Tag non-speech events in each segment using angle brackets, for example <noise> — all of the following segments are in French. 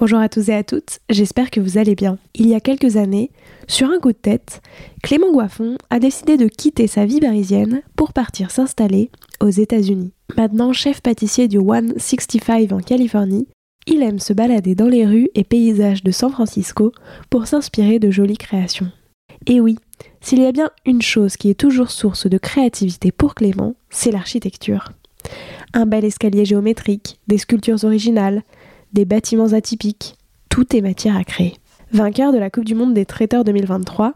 Bonjour à tous et à toutes, j'espère que vous allez bien. Il y a quelques années, sur un coup de tête, Clément Goiffon a décidé de quitter sa vie parisienne pour partir s'installer aux États-Unis. Maintenant chef pâtissier du 165 en Californie, il aime se balader dans les rues et paysages de San Francisco pour s'inspirer de jolies créations. Et oui, s'il y a bien une chose qui est toujours source de créativité pour Clément, c'est l'architecture. Un bel escalier géométrique, des sculptures originales, des bâtiments atypiques, tout est matière à créer. Vainqueur de la Coupe du Monde des traiteurs 2023,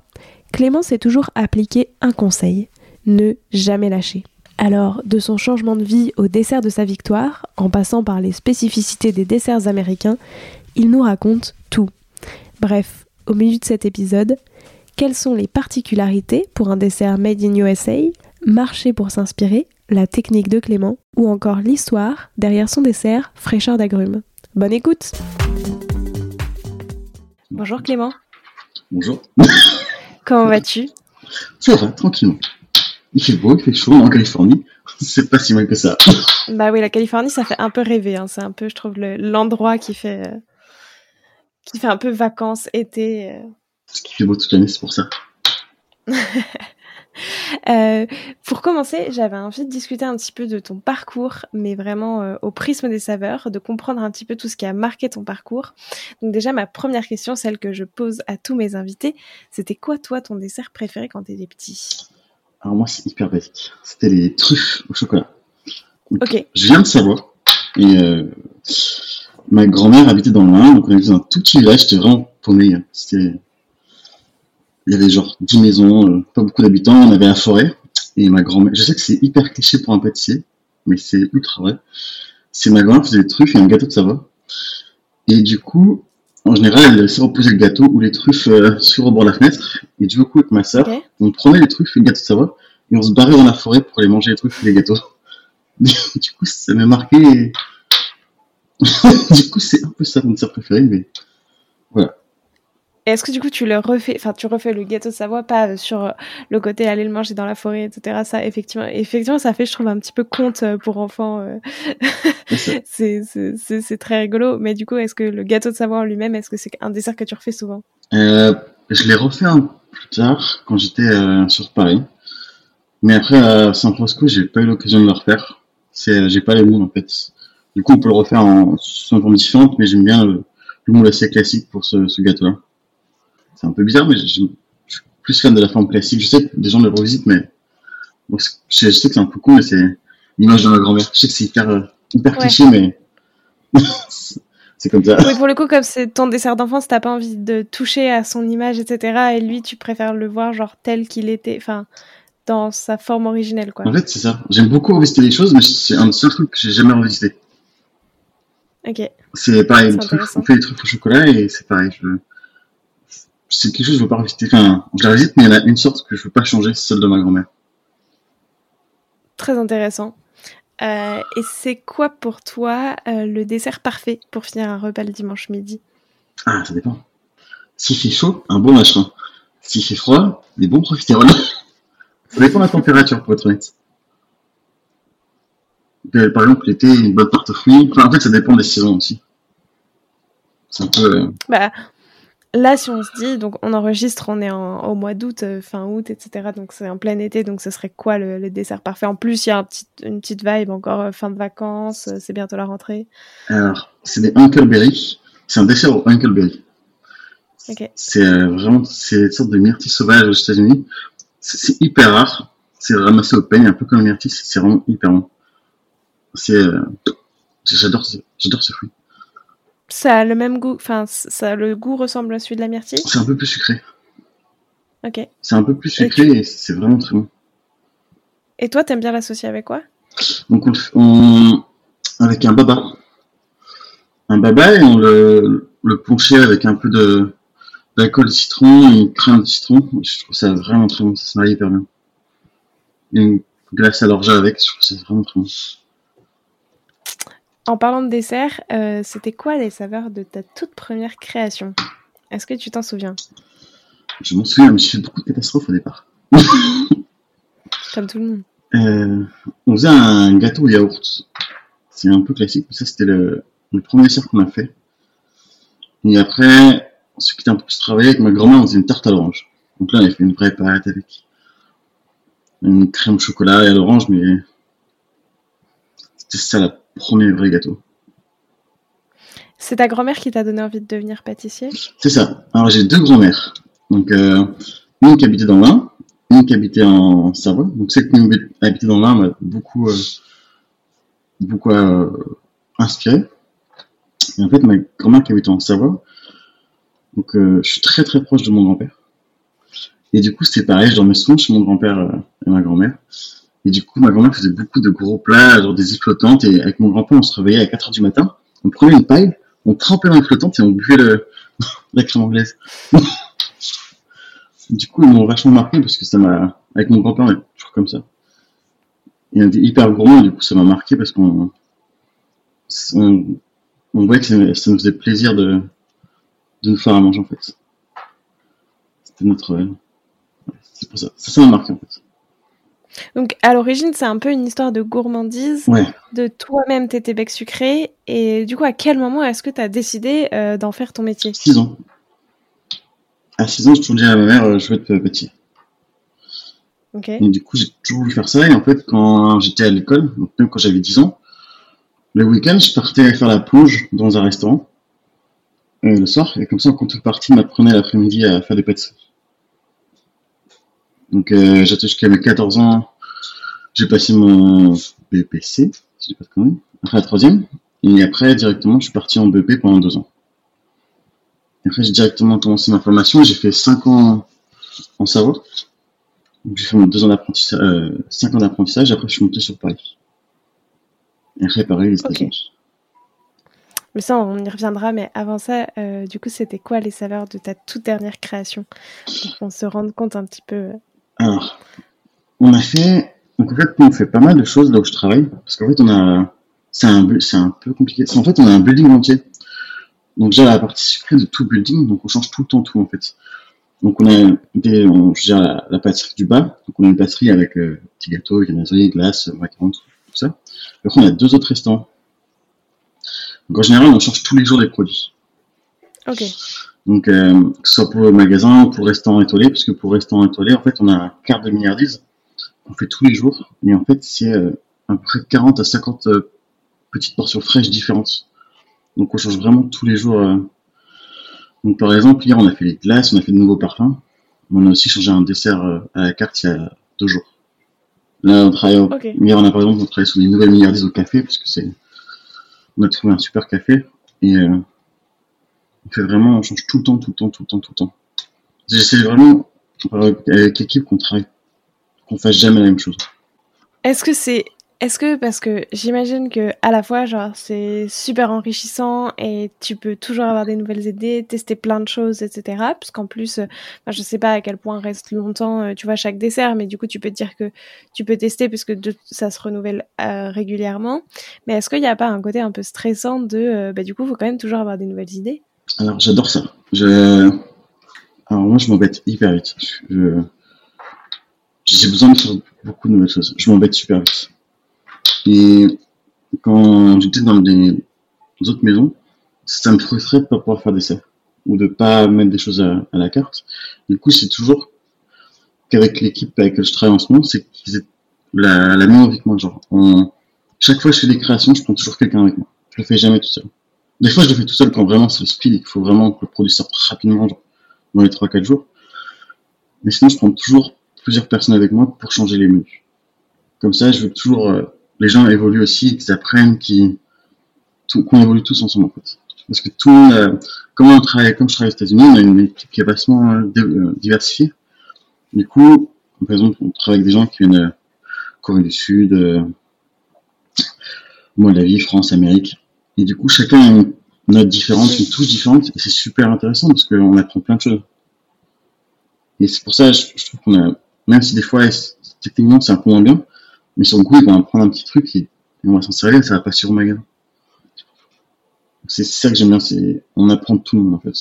Clément s'est toujours appliqué un conseil, ne jamais lâcher. Alors, de son changement de vie au dessert de sa victoire, en passant par les spécificités des desserts américains, il nous raconte tout. Bref, au milieu de cet épisode, quelles sont les particularités pour un dessert made in USA, marcher pour s'inspirer, la technique de Clément, ou encore l'histoire derrière son dessert fraîcheur d'agrumes? Bonne écoute Bonjour Clément. Bonjour. Comment vas-tu? Ça va, tranquillement. Il fait beau, il fait chaud en Californie. C'est pas si mal que ça. Bah oui, la Californie, ça fait un peu rêver. Hein. C'est un peu, je trouve, l'endroit qui fait euh, qui fait un peu vacances, été. Euh. Ce qui fait beau toute l'année, c'est pour ça. <laughs> <laughs> Euh, pour commencer, j'avais envie de discuter un petit peu de ton parcours, mais vraiment euh, au prisme des saveurs, de comprendre un petit peu tout ce qui a marqué ton parcours. Donc déjà, ma première question, celle que je pose à tous mes invités, c'était quoi toi ton dessert préféré quand t'étais petit? Alors moi, c'est hyper basique. C'était les truffes au chocolat. ok. Je viens de savoir. Et euh, ma grand-mère habitait dans le Main, donc on était dans un tout petit village, j'étais vraiment paumé. C'était il y avait genre 10 maisons, euh, pas beaucoup d'habitants, on avait la forêt. Et ma grand-mère, je sais que c'est hyper cliché pour un pâtissier, mais c'est ultra vrai. C'est ma grand-mère qui faisait des truffes et un gâteau de Savoie. Et du coup, en général, elle laissait reposer le gâteau ou les truffes euh, sur le bord de la fenêtre. Et du coup, avec ma sœur, on prenait les truffes et le gâteau de Savoie et on se barrait dans la forêt pour aller manger les truffes et les gâteaux. <laughs> du coup, ça m'a marqué. <laughs> du coup, c'est un peu ça mon dessert préféré, mais. Est-ce que du coup tu le refais, enfin tu refais le gâteau de Savoie, pas sur euh, le côté aller le manger dans la forêt, etc. Ça, effectivement, effectivement, ça fait, je trouve, un petit peu conte euh, pour enfants. Euh. <laughs> c'est très rigolo. Mais du coup, est-ce que le gâteau de Savoie en lui-même, est-ce que c'est un dessert que tu refais souvent? Euh, Je l'ai refait un peu plus tard quand j'étais sur Paris. Mais après à San Francisco, j'ai pas eu l'occasion de le refaire. C'est, j'ai pas les moules en fait. Du coup, on peut le refaire en sous forme différente, mais j'aime bien le, moule assez classique pour ce, ce gâteau-là c'est un peu bizarre, mais je, suis plus fan de la forme classique. Je sais que des gens le revisitent, mais je, sais que c'est un peu cool, mais c'est l'image de ma grand-mère. Je sais que c'est hyper, euh, hyper cliché, mais <laughs> c'est comme ça. Oui, pour le coup, comme c'est ton dessert d'enfance, t'as pas envie de toucher à son image, etc. Et lui, tu préfères le voir genre tel qu'il était, enfin, dans sa forme originelle, quoi. En fait, c'est ça. J'aime beaucoup revisiter les choses, mais c'est un seul truc que j'ai jamais revisité. Ok. C'est pareil, on fait des trucs au chocolat et c'est pareil. Je c'est quelque chose que je veux pas revisiter. Enfin, je la revisite, mais il y en a une sorte que je veux pas changer, c'est celle de ma grand-mère. Très intéressant. Euh, et c'est quoi pour toi euh, le dessert parfait pour finir un repas le dimanche midi? Ah, ça dépend. S'il fait chaud, un bon machin. S'il fait froid, des bons profiteroles. <laughs> ça dépend de la température, pour être honnête. Euh, par exemple, l'été, une bonne tarte aux fruits. Enfin, en fait, ça dépend des saisons aussi. C'est un peu. Bah, là, si on se dit, donc on enregistre, on est au mois d'août, euh, fin août, etc. Donc c'est en plein été, donc ce serait quoi le, dessert parfait? En plus, il y a une petite vibe encore euh, fin de vacances, euh, c'est bientôt la rentrée. Alors, c'est des Huckleberry. C'est un dessert au Huckleberry. Ok. C'est vraiment, c'est une sorte de myrtille sauvage aux États-Unis. C'est hyper rare. C'est ramassé au peigne, un peu comme le myrtille. C'est vraiment hyper bon. C'est, j'adore, ce- j'adore ce fruit. Ça a le même goût, enfin, ça, le goût ressemble à celui de la myrtille? C'est un peu plus sucré. Ok. C'est un peu plus sucré et c'est vraiment très bon. Et toi, t'aimes bien l'associer avec quoi? Donc on, le fait- on- avec un baba. Un baba et on le, le ponchait avec un peu de d'alcool de citron et une crème de citron. Je trouve ça vraiment très bon, ça se marie hyper bien. Et une glace à l'orgeat avec, je trouve ça vraiment très bon. En parlant de dessert, euh, c'était quoi les saveurs de ta toute première création? Est-ce que tu t'en souviens? Je m'en souviens, mais j'ai fait beaucoup de catastrophes au départ. <laughs> Comme tout le monde. Euh, on faisait un gâteau au yaourt. C'est un peu classique, mais ça c'était le, le premier dessert qu'on a fait. Et après, ce qui était un peu plus travaillé avec ma grand-mère, on faisait une tarte à l'orange. Donc là, on a fait une vraie pâte avec une crème au chocolat et à l'orange, mais c'était ça premier vrai gâteau. C'est ta grand-mère qui t'a donné envie de devenir pâtissier? C'est ça. Alors j'ai deux grand-mères. Donc euh, une qui habitait dans l'Ain, une qui habitait en Savoie. Donc celle qui habitait dans l'Ain m'a beaucoup, euh, beaucoup euh, inspiré. Et en fait, ma grand-mère qui habitait en Savoie, donc euh, je suis très très proche de mon grand-père. Et du coup, c'était pareil, je dormais souvent chez mon grand-père euh, et ma grand-mère. Et du coup, ma grand-mère faisait beaucoup de gros plats, genre des flottantes. Et avec mon grand-père, on se réveillait à 4 heures du matin. On prenait une paille, on trempait dans les flottantes et on buvait le, <laughs> la crème anglaise. <laughs> du coup, ils m'ont vachement marqué parce que ça m'a, avec mon grand-père, on est toujours comme ça. Il était hyper gourmand, du coup, ça m'a marqué parce qu'on, on, voyait que ça, nous faisait plaisir de, de nous faire à manger, en fait. C'était notre, c'est pour ça. Ça, ça m'a marqué, en fait. Donc à l'origine, c'est un peu une histoire de gourmandise, Ouais. de toi-même tes becs sucrés. Et du coup, à quel moment est-ce que tu as décidé euh, d'en faire ton métier? 6 ans. À 6 ans, je toujours dit à ma mère, je veux être pâtissier. Ok. Et du coup, j'ai toujours voulu faire ça. Et en fait, quand j'étais à l'école, donc même quand j'avais 10 ans, le week-end, je partais faire la plonge dans un restaurant euh, le soir. Et comme ça, en contrepartie, je m'apprenais l'après-midi à faire des pâtisseries. Donc, euh, j'étais jusqu'à mes 14 ans. J'ai passé mon BPC, si je pas de conneries, après la troisième. Et après, directement, je suis parti en BP pendant deux ans. Et après, j'ai directement commencé ma formation. J'ai fait 5 ans en Savoie. Donc, j'ai fait mon deux ans d'apprentissage, euh, cinq ans d'apprentissage, après je suis monté sur Paris. Et après Paris, les États-Unis. Mais ça, on y reviendra. Mais avant ça, euh, du coup, c'était quoi les saveurs de ta toute dernière création? Pour qu'on se rende compte un petit peu. Alors, on a fait, donc en fait, on fait pas mal de choses là où je travaille, parce qu'en fait, on a, c'est un, c'est un peu compliqué. En fait, on a un building entier. Donc, j'ai la partie sucrée de tout building, donc on change tout le temps tout, en fait. Donc, on a des, on, gère la, la pâtisserie du bas. Donc, on a une pâtisserie avec, euh, petits gâteaux, viennoiseries, glaces, macarons, tout, tout ça. Après, on a deux autres restaurants. Donc, en général, on change tous les jours les produits. Ok. Donc, euh, que ce soit pour le magasin ou pour le restaurant étoilé, parce que pour le restaurant étoilé, en fait, on a un quart de milliardise qu'on fait tous les jours. Et en fait, c'est euh, à peu près 40 à 50 euh, petites portions fraîches différentes. Donc, on change vraiment tous les jours. euh. Donc, par exemple, hier, on a fait les glaces, on a fait de nouveaux parfums. On a aussi changé un dessert euh, à la carte il y a deux jours. Là, on travaille, hier, on a par exemple, on travaille sur des nouvelles milliardises au café, parce que c'est, on a trouvé un super café. Et, euh, fait vraiment, on change tout le temps, tout le temps, tout le temps, tout le temps. J'essaie vraiment, avec l'équipe, qu'on travaille, qu'on fasse jamais la même chose. Est-ce que c'est est-ce que parce que j'imagine que à la fois genre c'est super enrichissant et tu peux toujours avoir des nouvelles idées, tester plein de choses, etc. Parce qu'en plus, euh, je sais pas à quel point reste longtemps, euh, tu vois chaque dessert, mais du coup tu peux te dire que tu peux tester puisque ça se renouvelle euh, régulièrement. Mais est-ce qu'il n'y a pas un côté un peu stressant de euh, bah du coup faut quand même toujours avoir des nouvelles idées? Alors, j'adore ça. Alors, moi, je m'embête hyper vite. Je... J'ai besoin de faire beaucoup de nouvelles choses. Je m'embête super vite. Et quand j'étais dans des autres maisons, ça me frustrait de pas pouvoir faire d'essais ou de pas mettre des choses à, la carte. Du coup, c'est toujours qu'avec l'équipe avec laquelle je travaille en ce moment, c'est qu'ils aient la, la envie que moi. Genre, chaque fois que je fais des créations, je prends toujours quelqu'un avec moi. Je le fais jamais tout seul. Des fois, je le fais tout seul quand vraiment c'est le speed et qu'il faut vraiment que le produit sorte rapidement. Dans les 3-4 jours. Mais sinon, je prends toujours plusieurs personnes avec moi pour changer les menus. Comme ça, je veux toujours euh, les gens évoluent aussi, qu'ils apprennent, qu'on évolue tous ensemble en fait. Parce que tout, euh, comme on travaille, comme je travaille aux États-Unis, on a une équipe qui est vachement euh, diversifiée. Du coup, par exemple, on travaille avec des gens qui viennent de Corée du Sud, Moldavie, France, Amérique. Et du coup, chacun a une note différente, une touche différente, et c'est super intéressant parce qu'on apprend plein de choses. Et c'est pour ça, je, je trouve qu'on a, même si des fois, techniquement, c'est un peu moins bien, mais sur le coup, ils vont apprendre un petit truc et, on va s'en servir, ça va pas sur magasin. C'est ça que j'aime bien, c'est on apprend de tout le monde en fait.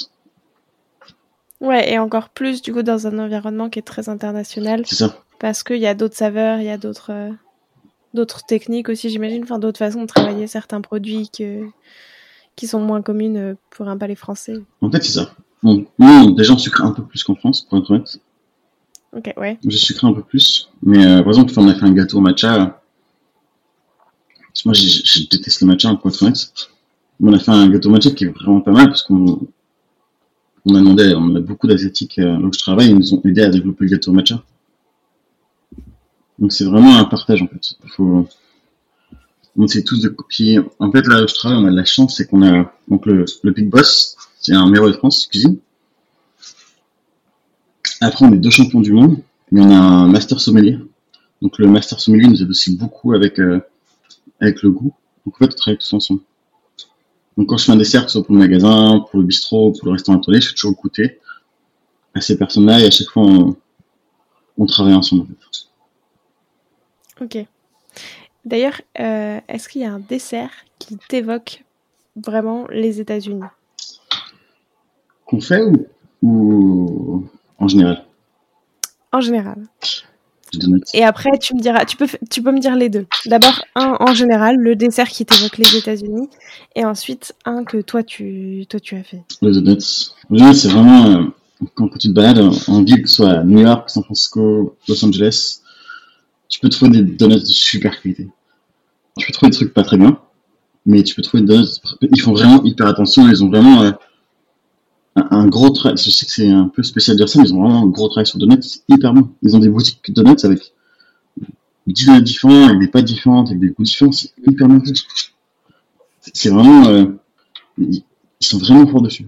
Ouais, et encore plus du coup dans un environnement qui est très international. C'est ça. Parce qu'il y a d'autres saveurs, il y a d'autres euh, d'autres techniques aussi, j'imagine, enfin d'autres façons de travailler certains produits que, qui sont moins communes euh, pour un palais français. En fait, c'est ça. Bon, nous, déjà, on sucre un peu plus qu'en France, pour être honnête. Ok, ouais. Je sucre un peu plus. Mais euh, par exemple, on a fait un gâteau au matcha. Moi, je déteste le matcha, pour être honnête. On a fait un gâteau matcha qui est vraiment pas mal parce qu'on on a demandé, on a beaucoup d'asiatiques euh, là où je travaille, ils nous ont aidé à développer le gâteau matcha. Donc c'est vraiment un partage en fait. On essaie tous de copier. En fait, là je travaille, on a de la chance, c'est qu'on a donc le, le Big Boss, c'est un meilleur de France cuisine. Après, on est deux champions du monde, mais on a un master sommelier. Donc le master sommelier nous aide aussi beaucoup avec euh, avec le goût. Donc en fait, on travaille tous ensemble. Donc quand je fais un dessert, que ce soit pour le magasin, pour le bistrot, pour le restaurant atelier, je fais toujours goûter à ces personnes-là et à chaque fois on, on travaille ensemble. Ok. D'ailleurs, euh, est-ce qu'il y a un dessert qui t'évoque vraiment les États-Unis? Qu'on fait ou, en général? En général. Et après, tu me diras, tu peux, tu peux me dire les deux. D'abord, un en général, le dessert qui t'évoque les États-Unis, et ensuite un que toi tu, toi tu as fait. Les donuts. Les donuts, c'est vraiment euh, quand tu te balades en ville, que ce soit New York, San Francisco, Los Angeles, tu peux trouver des donuts de super qualité. Tu peux trouver des trucs pas très bien, mais tu peux trouver des donuts. Ils font vraiment hyper attention. Ils ont vraiment euh, un, gros travail. Je sais que c'est un peu spécial de dire ça, mais ils ont vraiment un gros travail sur donuts. C'est hyper bon. Ils ont des boutiques de donuts avec 10 donuts différents, avec des pâtes différentes, avec des goûts différents. C'est hyper bien fait. C'est vraiment. Euh, ils sont vraiment forts dessus.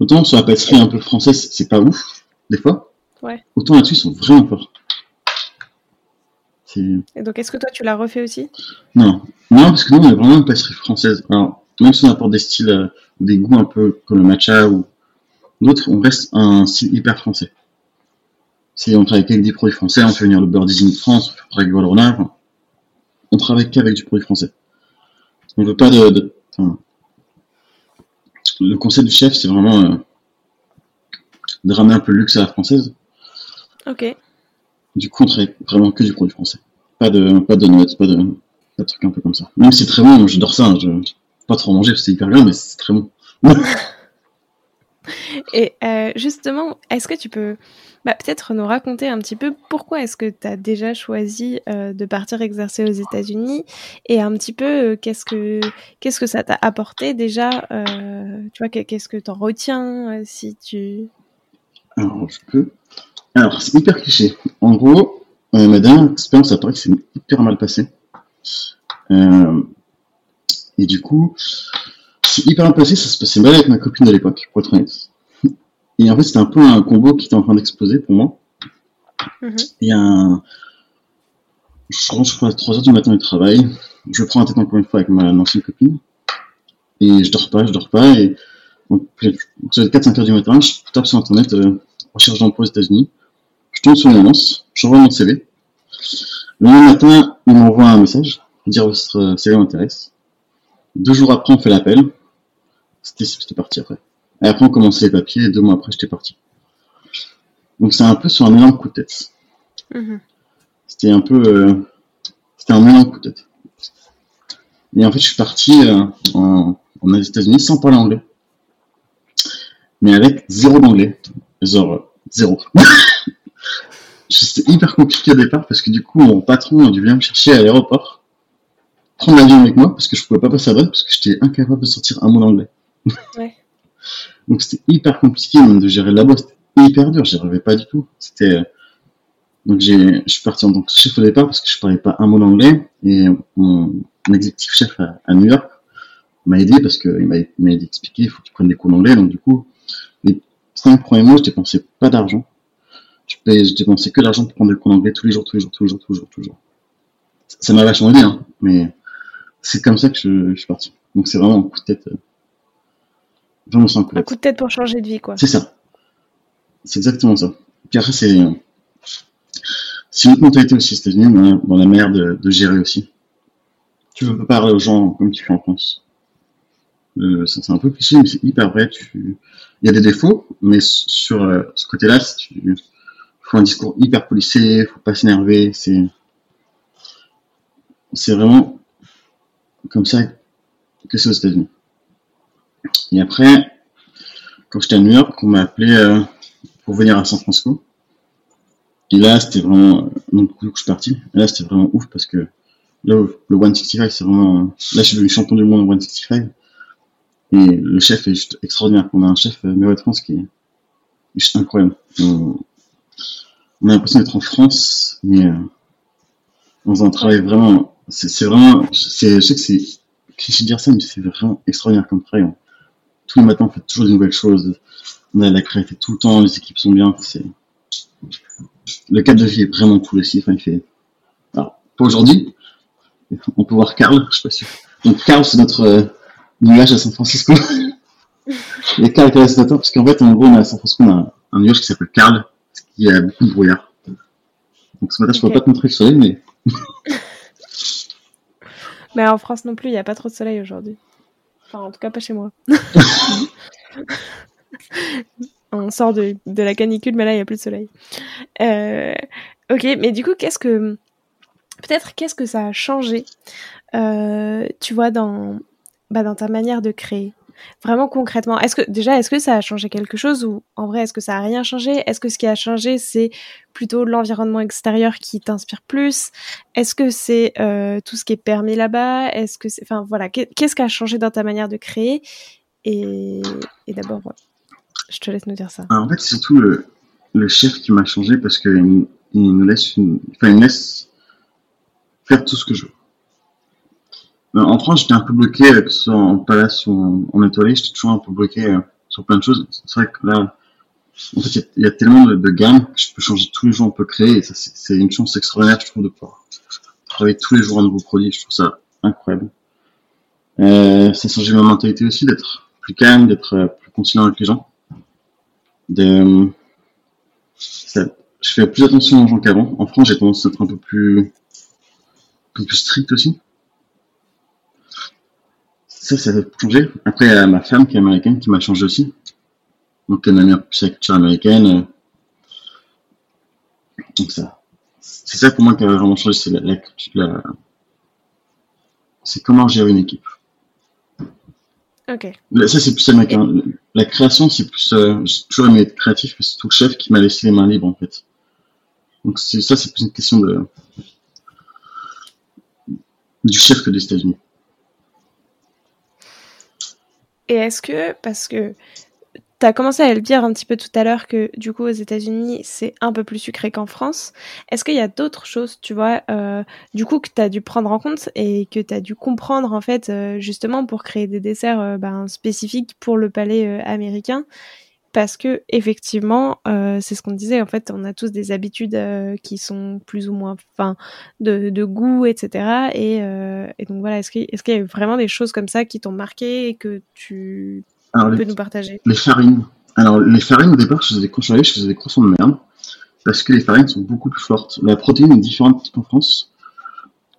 Autant sur la pâtisserie un peu française, c'est pas ouf, des fois. Ouais. Autant là-dessus, ils sont vraiment forts. Et donc, est-ce que toi, tu l'as refait aussi? Non. Non, parce que nous, on est vraiment une pâtisserie française. Alors, même si on apporte des styles, euh, des goûts un peu comme le matcha ou d'autres, on reste un style hyper français. Si on travaille avec des produits français, on fait venir le beurre d'Isigny de France, on travaille avec Valrhona, on travaille qu'avec du produit français. On veut pas de, le concept du chef, c'est vraiment euh, de ramener un peu le luxe à la française. Ok. Du coup, on travaille vraiment que du produit français. Pas de, pas de nuts, pas de, pas de trucs un peu comme ça. Même si c'est très bon, j'adore ça. Hein, je, pas trop manger c'est hyper bien, mais c'est très bon. <laughs> Et euh, justement, est-ce que tu peux bah, peut-être nous raconter un petit peu pourquoi est-ce que tu as déjà choisi euh, de partir exercer aux États-Unis et un petit peu euh, qu'est-ce que qu'est-ce que ça t'a apporté déjà Tu vois, qu'est-ce que tu en retiens si tu Alors, je peux. Alors, c'est hyper cliché. En gros, ma dernière expérience à Paris s'est hyper mal passée. Euh, et du coup, c'est hyper bien passé, ça se passait mal avec ma copine de l'époque, pour être honnête. Et en fait, c'était un peu un combo qui était en train d'exploser pour moi. Il y a un... Je rentre, je crois, à 3h du matin du travail. Je prends la tête encore une fois avec ma ancienne copine. Et je dors pas, je dors pas. Et donc, 4-5 heures du matin, je tape sur Internet, euh, recherche d'emploi aux États-Unis. Sur une annonce, j'envoie mon CV. Le lendemain matin, il m'envoie un message pour dire votre CV m'intéresse. Deux jours après, on fait l'appel. C'était parti après. Et après, on commençait les papiers, et deux mois après, j'étais parti. Donc, c'est un peu sur un énorme coup de tête. Mm-hmm. C'était un peu. Euh, c'était un énorme coup de tête. Et en fait, je suis parti euh, en, en États-Unis sans parler anglais. Mais avec zéro d'anglais. Genre, zéro. <laughs> C'était hyper compliqué au départ parce que du coup, mon patron a dû venir me chercher à l'aéroport prendre l'avion avec moi parce que je pouvais pas passer à droite parce que j'étais incapable de sortir un mot d'anglais. Ouais. <laughs> Donc c'était hyper compliqué même de gérer là-bas, c'était hyper dur, j'y arrivais pas du tout. C'était donc j'ai, je suis parti en tant que chef au départ parce que je parlais pas un mot d'anglais et mon, exécutif chef à, New York m'a aidé parce qu'il m'a, m'a expliqué il faut que tu prennes des cours d'anglais. Donc du coup, les cinq premiers mois, je dépensais pas d'argent. Je, je dépensais que d'argent pour prendre des cours d'anglais tous les jours, tous les jours, tous les jours, tous les jours, tous les jours. Ça m'a vachement aidé, hein, mais c'est comme ça que je, je, suis parti. Donc c'est vraiment un coup de tête. Euh, vraiment, un coup de tête. Un coup de tête pour changer de vie, quoi. C'est ça. C'est exactement ça. Puis après, c'est c'est une autre mentalité aussi aux États-Unis, dans la manière de, gérer aussi. Tu veux pas parler aux gens comme tu fais en France. Euh, c'est un peu cliché, mais c'est hyper vrai. Tu... Il y a des défauts, mais sur euh, ce côté-là, tu un discours hyper policé, faut pas s'énerver. C'est c'est vraiment comme ça que c'est aux États-Unis. Et après, quand j'étais à New York, on m'a appelé euh, pour venir à San Francisco. Et là, c'était vraiment, donc, coup, je suis parti. Et là, c'était vraiment ouf parce que là, le 165, c'est vraiment, là, je suis devenu champion du monde en 165. Et le chef est juste extraordinaire. On a un chef, euh, de France, qui est juste incroyable. A l'impression d'être en France, mais, euh, on faisant un travail vraiment, c'est vraiment, je sais que c'est cliché de dire ça, mais c'est vraiment extraordinaire comme travail. Tous les matins, on fait toujours des nouvelles choses. On a la créativité tout le temps, les équipes sont bien. C'est, le cadre de vie est vraiment cool aussi. Enfin, il fait. Alors, pas aujourd'hui. On peut voir Carl, je sais pas sûr. Donc, Carl, c'est notre euh, nuage à San Francisco. <laughs> Et Carl est restaurateur parce qu'en fait, en gros, on a à San Francisco, on a un nuage qui s'appelle Carl, qui a beaucoup de brouillard. Donc, ce matin, je ne pourrais pas te montrer le soleil, mais. <laughs> mais en France non plus, il n'y a pas trop de soleil aujourd'hui. Enfin, en tout cas, pas chez moi. <laughs> on sort de, la canicule, mais là, il n'y a plus de soleil. Euh, ok, mais du coup, qu'est-ce que. Peut-être qu'est-ce que ça a changé, euh, tu vois, dans, bah, dans ta manière de créer? Vraiment concrètement, est-ce que déjà, est-ce que ça a changé quelque chose ou en vrai, est-ce que ça a rien changé? Est-ce que ce qui a changé, c'est plutôt l'environnement extérieur qui t'inspire plus? Est-ce que c'est euh, tout ce qui est permis là-bas? Est-ce que c'est, enfin voilà, qu'est-ce qui a changé dans ta manière de créer? Et, et d'abord, voilà. Je te laisse nous dire ça. en fait, c'est surtout le, le, chef qui m'a changé parce qu'il il nous laisse, une, enfin, il laisse faire tout ce que je veux. Euh, en France, j'étais un peu bloqué, que ce soit en palace ou en, étoilé, j'étais toujours un peu bloqué euh, sur plein de choses. C'est vrai que là, en fait, il y, a tellement de, de, gammes que je peux changer tous les jours, on peut créer, et c'est une chance extraordinaire, je trouve, de pouvoir travailler tous les jours un nouveau produit. Je trouve ça incroyable. Euh, ça changé ma mentalité aussi, d'être plus calme, d'être euh, plus conciliant avec les gens je fais plus attention aux gens qu'avant. En France, j'ai tendance à être un peu plus, un peu plus strict aussi. Ça, ça a changé. Après, il y a ma femme qui est américaine qui m'a changé aussi. Donc, elle a plus la culture américaine. Donc, ça. C'est ça pour moi qui a vraiment changé, c'est la, la, la c'est comment gérer une équipe. Ok. Ça, c'est plus américain. La création, c'est plus. Euh, j'ai toujours aimé être créatif, mais c'est tout le chef qui m'a laissé les mains libres, en fait. Donc, ça, c'est plus une question de. du chef que des États-Unis. Et est-ce que, parce que tu as commencé à le dire un petit peu tout à l'heure que du coup aux États-Unis c'est un peu plus sucré qu'en France. Est-ce qu'il y a d'autres choses, tu vois, euh, du coup que tu as dû prendre en compte et que tu as dû comprendre en fait euh, justement pour créer des desserts euh, ben, spécifiques pour le palais américain parce que effectivement, c'est ce qu'on disait. En fait, on a tous des habitudes qui sont plus ou moins, enfin, de, de, goût, etc. Et, et donc voilà, est-ce qu'il est y a vraiment des choses comme ça qui t'ont marqué et que tu alors, les, nous partager? Les farines. Alors, les farines, au départ, je faisais des croissants, je faisais des croissants de merde. Parce que les farines sont beaucoup plus fortes. La protéine est différente en France.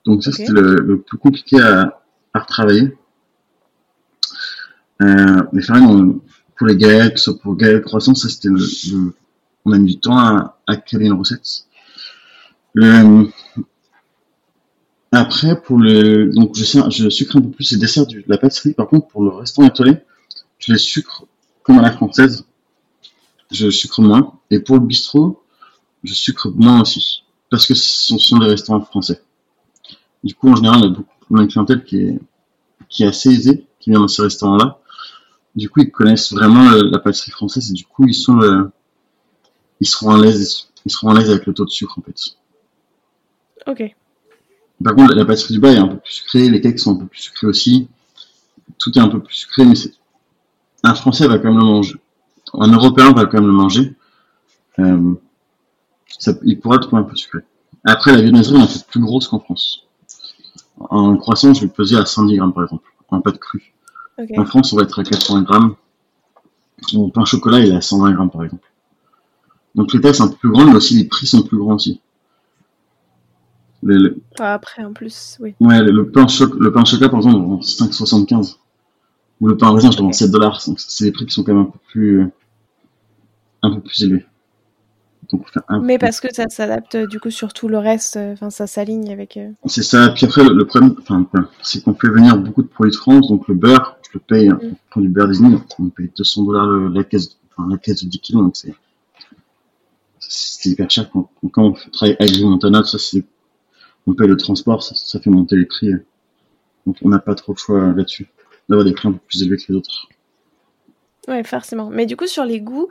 Donc, ça, c'était le, plus compliqué à, à retravailler. Euh, les farines, pour les que soit pour galettes, croissants, ça, c'était le, on a mis du temps à, à créer une recette. Le, après, pour le, donc, je, sucre un peu plus les desserts de la pâtisserie. Par contre, pour le restaurant étoilé, je les sucre comme à la française. Je sucre moins. Et pour le bistrot, je sucre moins aussi. Parce que ce sont des restaurants français. Du coup, en général, on a, on a une clientèle qui est, qui est assez aisée, qui vient dans ces restaurants-là. Du coup, ils connaissent vraiment la pâtisserie française et du coup, ils sont, ils seront à l'aise, ils seront à l'aise avec le taux de sucre en fait. Ok. Par contre, la pâtisserie du bas est un peu plus sucrée, les cakes sont un peu plus sucrés aussi. Tout est un peu plus sucré, mais c'est... un Français va quand même le manger. Un Européen va quand même le manger. Euh, ça, il pourra le trouver un peu sucré. Après, la viennoiserie, on a fait plus grosse qu'en France. En croissant, je vais peser à 110 grammes, par exemple, en pâte crue. En France, on va être à 80 grammes. Mon pain chocolat, il est à 120 grammes, par exemple. Donc les tailles sont un peu plus grandes, mais aussi les prix sont plus grands aussi. Après, en plus, oui. Ouais, le, pain, choc, le pain chocolat, par exemple, en 5,75. Ou le pain raisin, je demande 7 dollars. C'est des prix qui sont quand même un peu plus, un peu plus élevés. Mais parce que ça s'adapte du coup sur tout le reste, euh, enfin ça s'aligne avec. Euh, c'est ça. Puis après le, problème, enfin, c'est qu'on fait venir beaucoup de produits de France, donc le beurre, je le paye, mm. on prend du beurre Disney, on paye 200 dollars la caisse, enfin, la caisse de 10 kilos, donc c'est c'est hyper cher quand, quand on travaille avec Montana, ça c'est on paye le transport, ça, fait monter les prix. Donc on n'a pas trop de choix là-dessus, d'avoir des prix un peu plus élevés que les autres. Ouais, forcément. Mais du coup, sur les goûts,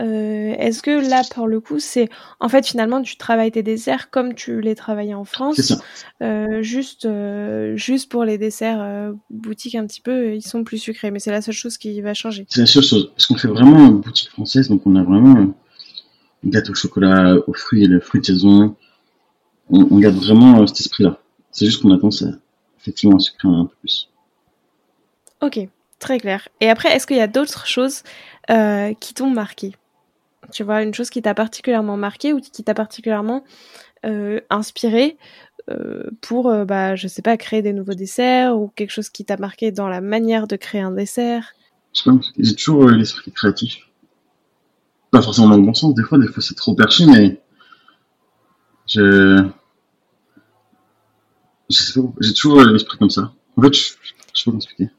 euh, est-ce que là, pour le coup, c'est en fait finalement tu travailles tes desserts comme tu les travaillais en France, ça. Euh, juste, euh, juste pour les desserts boutique un petit peu, ils sont plus sucrés, mais c'est la seule chose qui va changer. C'est la seule chose, parce qu'on fait vraiment une boutique française, donc on a vraiment un gâteau au chocolat, aux fruits et les fruits de saison, on, garde vraiment cet esprit-là. C'est juste qu'on a tendance à effectivement à sucrer un peu plus. Ok, très clair. Et après, est-ce qu'il y a d'autres choses euh, qui t'ont marqué? Tu vois, une chose qui t'a particulièrement marqué ou qui t'a particulièrement euh, inspiré pour, bah, je sais pas, créer des nouveaux desserts ou quelque chose qui t'a marqué dans la manière de créer un dessert? J'ai toujours l'esprit créatif. Pas forcément dans le bon sens, des fois, des fois c'est trop perché, mais je, j'ai toujours l'esprit comme ça. En fait, je, je sais pas expliquer.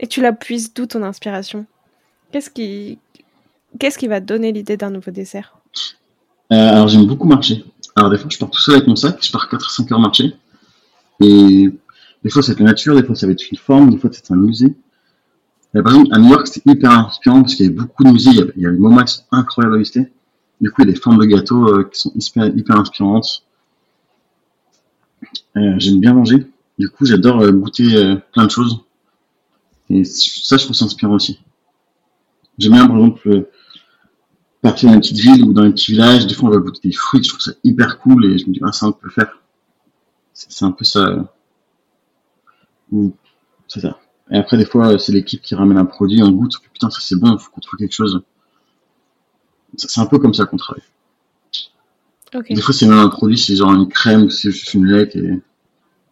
Et tu la puises d'où ton inspiration? Qu'est-ce qui, qu'est-ce qui va donner l'idée d'un nouveau dessert? Euh, Alors j'aime beaucoup marcher. Alors des fois je pars tout seul avec mon sac, je pars 4-5 heures marcher. Et des fois c'est la nature, des fois ça va être une forme, des fois c'est un musée. par exemple à New York c'était hyper inspirant parce qu'il y avait beaucoup de musées, il y avait des moments incroyables à visiter. Du coup, il y a des formes de gâteaux euh, qui sont hyper, inspirantes. Euh, j'aime bien manger. Du coup, j'adore euh, goûter plein de choses. Et ça, je trouve ça inspirant aussi. J'aime bien, par exemple, partir dans une petite ville ou dans un petit village. Des fois, on va goûter des fruits. Je trouve ça hyper cool et je me dis, ah, ça, on peut faire. C'est un peu ça. C'est ça. Et après, des fois, c'est l'équipe qui ramène un produit, on goûte, putain, ça c'est bon, il faut qu'on trouve quelque chose. C'est un peu comme ça qu'on travaille. Des fois, c'est même un produit, c'est genre une crème, ou c'est juste une lait et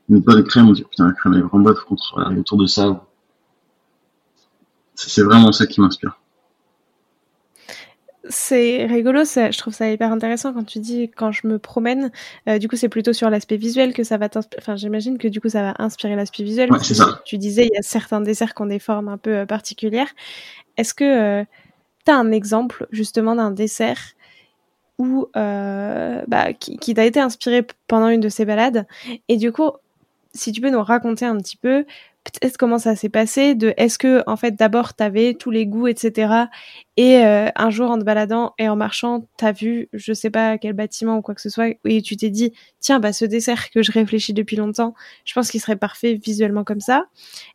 une bonne crème, on dit putain, la crème est vraiment bonne, faut qu'on travaille autour de ça. C'est vraiment ça qui m'inspire. C'est rigolo, je trouve ça hyper intéressant quand tu dis quand je me promène. Euh, du coup, c'est plutôt sur l'aspect visuel que ça va t'inspirer. Enfin, j'imagine que du coup, ça va inspirer l'aspect visuel. Ouais, c'est ça. Tu disais, il y a certains desserts qui ont des formes un peu euh, particulières. Est-ce que euh, un exemple justement d'un dessert où, euh, bah, qui, qui t'a été inspiré pendant une de ces balades? Et du coup, si tu peux nous raconter un petit peu peut-être comment ça s'est passé, de est-ce que en fait d'abord t'avais tous les goûts, etc. Et euh, un jour en te baladant et en marchant, t'as vu, je sais pas quel bâtiment ou quoi que ce soit, et tu t'es dit, tiens, bah ce dessert que je réfléchis depuis longtemps, je pense qu'il serait parfait visuellement comme ça.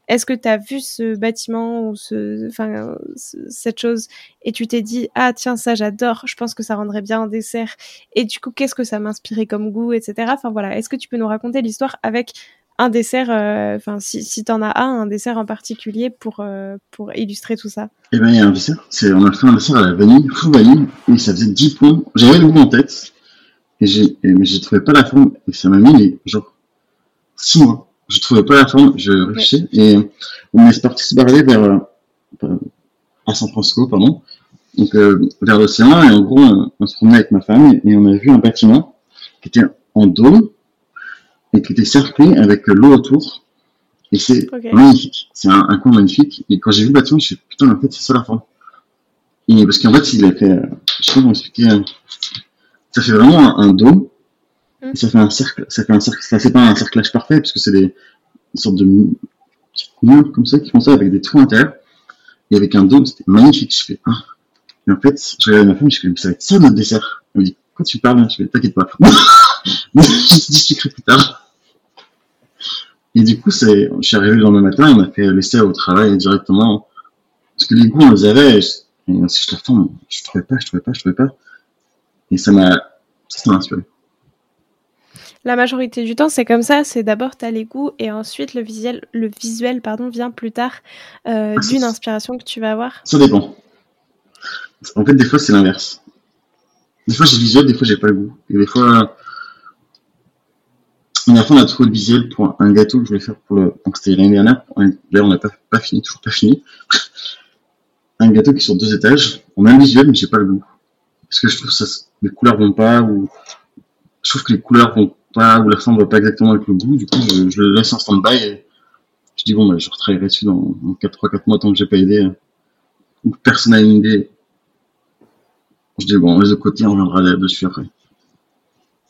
Est-ce que t'as vu ce bâtiment ou ce, enfin cette chose et tu t'es dit, ah tiens ça j'adore, je pense que ça rendrait bien un dessert. Et du coup, qu'est-ce que ça m'inspirait comme goût, etc. Enfin voilà, est-ce que tu peux nous raconter l'histoire avec un dessert, euh, enfin, si, si t'en as un, un dessert en particulier pour, euh, pour illustrer tout ça? Eh ben, il y a un dessert. C'est, on a fait un dessert à la vanille, full vanille, et ça faisait 10 points. J'avais le goût en tête, et j'ai, mais je trouvais pas la forme, et ça m'a mis, genre, 6 mois. Je trouvais pas la forme, je réfléchissais, et on est parti se balader vers, euh, à San Francisco, pardon, donc, vers l'océan, et en gros, on, on se promenait avec ma femme, et on a vu un bâtiment qui était en dôme, et qui était cerclé avec l'eau autour. Et c'est magnifique. C'est un, un, coin magnifique. Et quand j'ai vu le bâtiment, je me suis dit, putain, en fait, c'est ça la forme. Et parce qu'en fait, il a fait, je sais pas comment expliquer, euh, ça fait vraiment un, dôme. Mm. Et ça fait un cercle, ça fait un cercle, ça c'est pas un cerclage parfait, parce que c'est des, sortes de murs comme ça qui font ça avec des trous intérieurs. et avec un dôme, c'était magnifique. Je fais, ah. Et en fait, je regarde ma femme, je fais, ça va être ça notre dessert. Elle me dit, quand tu parles, je fais, t'inquiète pas. <laughs> je discuterai plus tard. Et du coup, c'est, je suis arrivé le lendemain matin, on a fait l'essai au travail directement. Parce que les goûts, on les avait. Et si je te retourne, je trouvais pas, je trouvais pas, je trouvais pas. Et ça m'a, ça m'a inspiré. La majorité du temps, c'est comme ça. C'est d'abord tu as les goûts et ensuite le visuel, le visuel pardon, vient plus tard euh, ah, d'une inspiration que tu vas avoir. Ça dépend. En fait, des fois, c'est l'inverse. Des fois, j'ai le visuel, des fois, j'ai pas le goût. Et des fois, une fois, on a trouvé le visuel pour un gâteau que je voulais faire pour le. Donc, c'était l'année dernière. D'ailleurs, on n'a pas, fini, toujours pas fini. un gâteau qui est sur deux étages. On a un visuel, mais j'ai pas le goût. Parce que je trouve que les couleurs vont pas, ou je trouve que les couleurs vont pas, ou la forme va pas exactement avec le goût. Du coup, je, le laisse en stand-by je dis bon, bah, je retravaillerai dessus dans, dans 3-4 mois tant que j'ai pas aidé. Ou personne n'a une idée. Je dis bon, on laisse de côté, on reviendra dessus après.